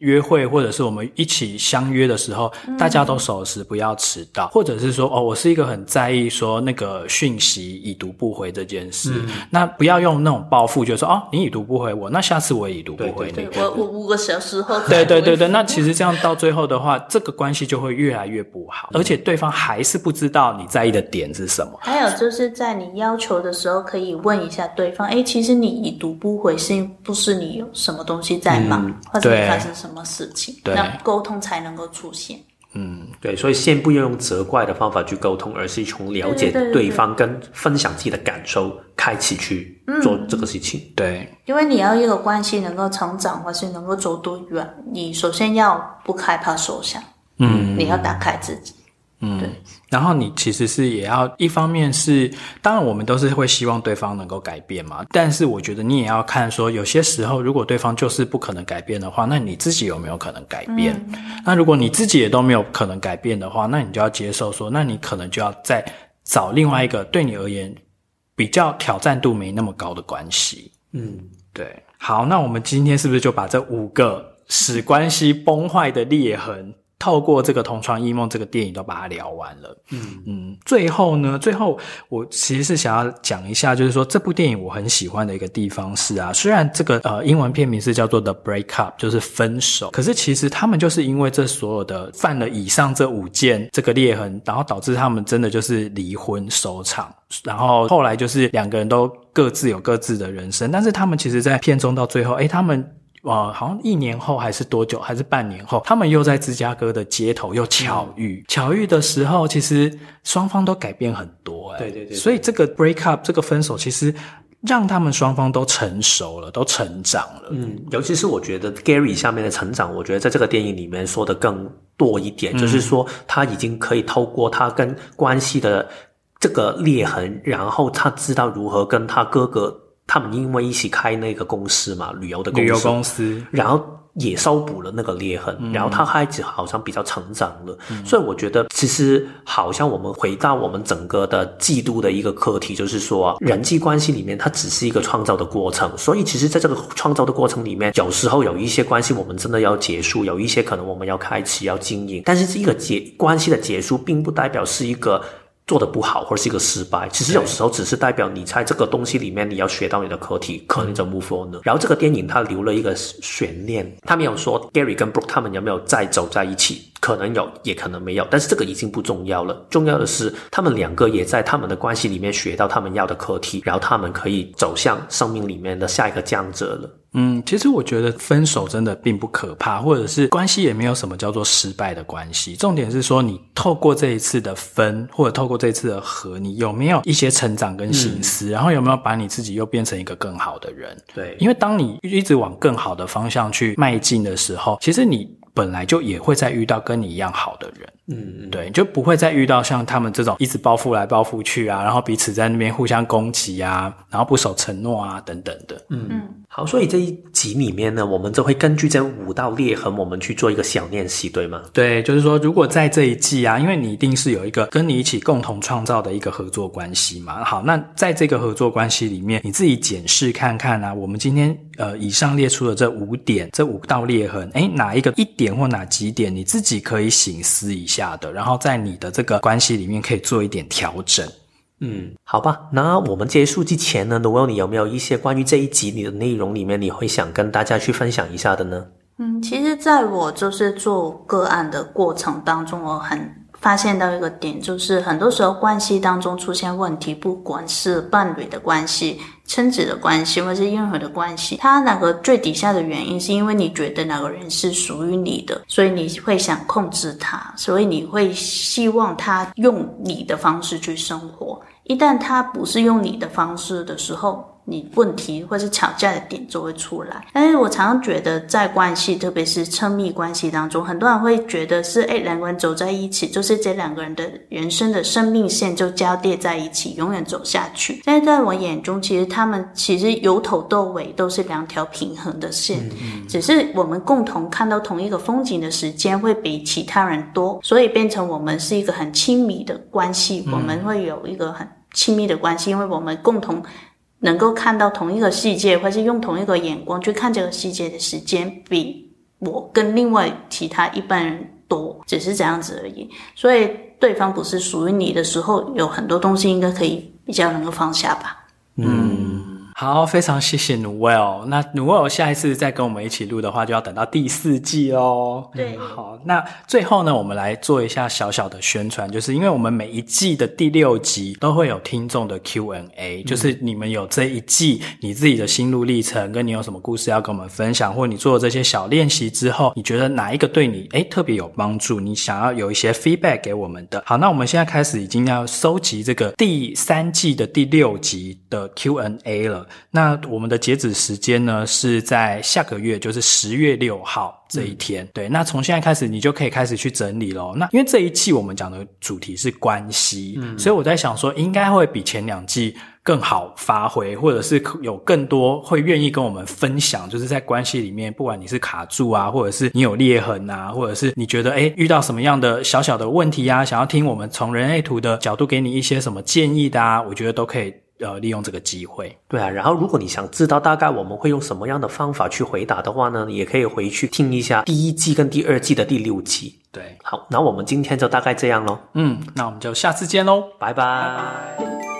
约会或者是我们一起相约的时候，嗯、大家都守时，不要迟到。或者是说，哦，我是一个很在意说那个讯息已读不回这件事。嗯、那不要用那种报复，就是说，哦，你已读不回我，那下次我也已读不回你。对对对，我我五个小时后。对对对对，那其实这样到最后的话，这个关系就会越来越不好，而且对方还是不知道你在意的点是什么。还有就是在你要求的时候，可以问一下对方，哎，其实你已读不回，是不是你有什么东西在忙，嗯、或者发生什么？什么事情，那沟通才能够出现。嗯，对，所以先不要用责怪的方法去沟通，而是从了解对方跟分享自己的感受开始去做这个事情。嗯、对，因为你要一个关系能够成长，或是能够走多远，你首先要不害怕受伤。嗯，你要打开自己。嗯，对。然后你其实是也要一方面是，当然我们都是会希望对方能够改变嘛。但是我觉得你也要看说，有些时候如果对方就是不可能改变的话，那你自己有没有可能改变？嗯、那如果你自己也都没有可能改变的话，那你就要接受说，那你可能就要再找另外一个对你而言比较挑战度没那么高的关系。嗯，对。好，那我们今天是不是就把这五个使关系崩坏的裂痕？透过这个《同床异梦》这个电影都把它聊完了。嗯嗯，最后呢，最后我其实是想要讲一下，就是说这部电影我很喜欢的一个地方是啊，虽然这个呃英文片名是叫做《The Break Up》，就是分手，可是其实他们就是因为这所有的犯了以上这五件这个裂痕，然后导致他们真的就是离婚收场，然后后来就是两个人都各自有各自的人生，但是他们其实，在片中到最后，哎他们。哇，好像一年后还是多久，还是半年后，他们又在芝加哥的街头又巧遇。嗯、巧遇的时候，其实双方都改变很多，哎，对对对。所以这个 break up 这个分手，其实让他们双方都成熟了，都成长了。嗯，尤其是我觉得 Gary 下面的成长，我觉得在这个电影里面说的更多一点，嗯、就是说他已经可以透过他跟关系的这个裂痕，然后他知道如何跟他哥哥。他们因为一起开那个公司嘛，旅游的公司，旅游公司，然后也修补了那个裂痕，嗯、然后他孩子好像比较成长了，嗯、所以我觉得其实好像我们回到我们整个的季度的一个课题，就是说人际关系里面它只是一个创造的过程，所以其实在这个创造的过程里面，有时候有一些关系我们真的要结束，有一些可能我们要开始要经营，但是这一个结关系的结束，并不代表是一个。做的不好，或者是一个失败，其实有时候只是代表你在这个东西里面你要学到你的课题，可能就 move on 了。然后这个电影它留了一个悬念，他没有说 Gary 跟 Brooke 他们有没有再走在一起，可能有，也可能没有，但是这个已经不重要了。重要的是他们两个也在他们的关系里面学到他们要的课题，然后他们可以走向生命里面的下一个降者了。嗯，其实我觉得分手真的并不可怕，或者是关系也没有什么叫做失败的关系。重点是说，你透过这一次的分，或者透过这一次的和，你有没有一些成长跟心思，嗯、然后有没有把你自己又变成一个更好的人？对，因为当你一直往更好的方向去迈进的时候，其实你本来就也会再遇到跟你一样好的人。嗯，对，就不会再遇到像他们这种一直报复来报复去啊，然后彼此在那边互相攻击啊，然后不守承诺啊等等的。嗯嗯，好，所以这一集里面呢，我们就会根据这五道裂痕，我们去做一个小练习，对吗？对，就是说，如果在这一季啊，因为你一定是有一个跟你一起共同创造的一个合作关系嘛。好，那在这个合作关系里面，你自己检视看看啊，我们今天呃以上列出的这五点，这五道裂痕，诶，哪一个一点或哪几点你自己可以省思一。下的，然后在你的这个关系里面可以做一点调整。嗯，好吧。那我们结束之前呢如果你有没有一些关于这一集你的内容里面，你会想跟大家去分享一下的呢？嗯，其实在我就是做个案的过程当中，我很。发现到一个点，就是很多时候关系当中出现问题，不管是伴侣的关系、亲子的关系，或是任何的关系，他那个最底下的原因，是因为你觉得那个人是属于你的，所以你会想控制他，所以你会希望他用你的方式去生活。一旦他不是用你的方式的时候，你问题或是吵架的点就会出来，但是我常常觉得在关系，特别是亲密关系当中，很多人会觉得是，诶，两个人走在一起，就是这两个人的人生的生命线就交叠在一起，永远走下去。但是在我眼中，其实他们其实由头到尾都是两条平衡的线，只是我们共同看到同一个风景的时间会比其他人多，所以变成我们是一个很亲密的关系，我们会有一个很亲密的关系，因为我们共同。能够看到同一个世界，或是用同一个眼光去看这个世界的时间，比我跟另外其他一般人多，只是这样子而已。所以，对方不是属于你的时候，有很多东西应该可以比较能够放下吧。嗯。好，非常谢谢 Noelle。那 Noelle 下一次再跟我们一起录的话，就要等到第四季喽。对，好，那最后呢，我们来做一下小小的宣传，就是因为我们每一季的第六集都会有听众的 Q&A，就是你们有这一季你自己的心路历程，跟你有什么故事要跟我们分享，或你做了这些小练习之后，你觉得哪一个对你诶特别有帮助，你想要有一些 feedback 给我们的。好，那我们现在开始已经要收集这个第三季的第六集的 Q&A 了。那我们的截止时间呢，是在下个月，就是十月六号这一天。嗯、对，那从现在开始，你就可以开始去整理喽。那因为这一季我们讲的主题是关系，嗯，所以我在想说，应该会比前两季更好发挥，或者是有更多会愿意跟我们分享，就是在关系里面，不管你是卡住啊，或者是你有裂痕啊，或者是你觉得诶遇到什么样的小小的问题啊，想要听我们从人类图的角度给你一些什么建议的啊，我觉得都可以。呃，利用这个机会，对啊。然后，如果你想知道大概我们会用什么样的方法去回答的话呢，也可以回去听一下第一季跟第二季的第六集。对，好，那我们今天就大概这样喽。嗯，那我们就下次见喽，拜拜。拜拜。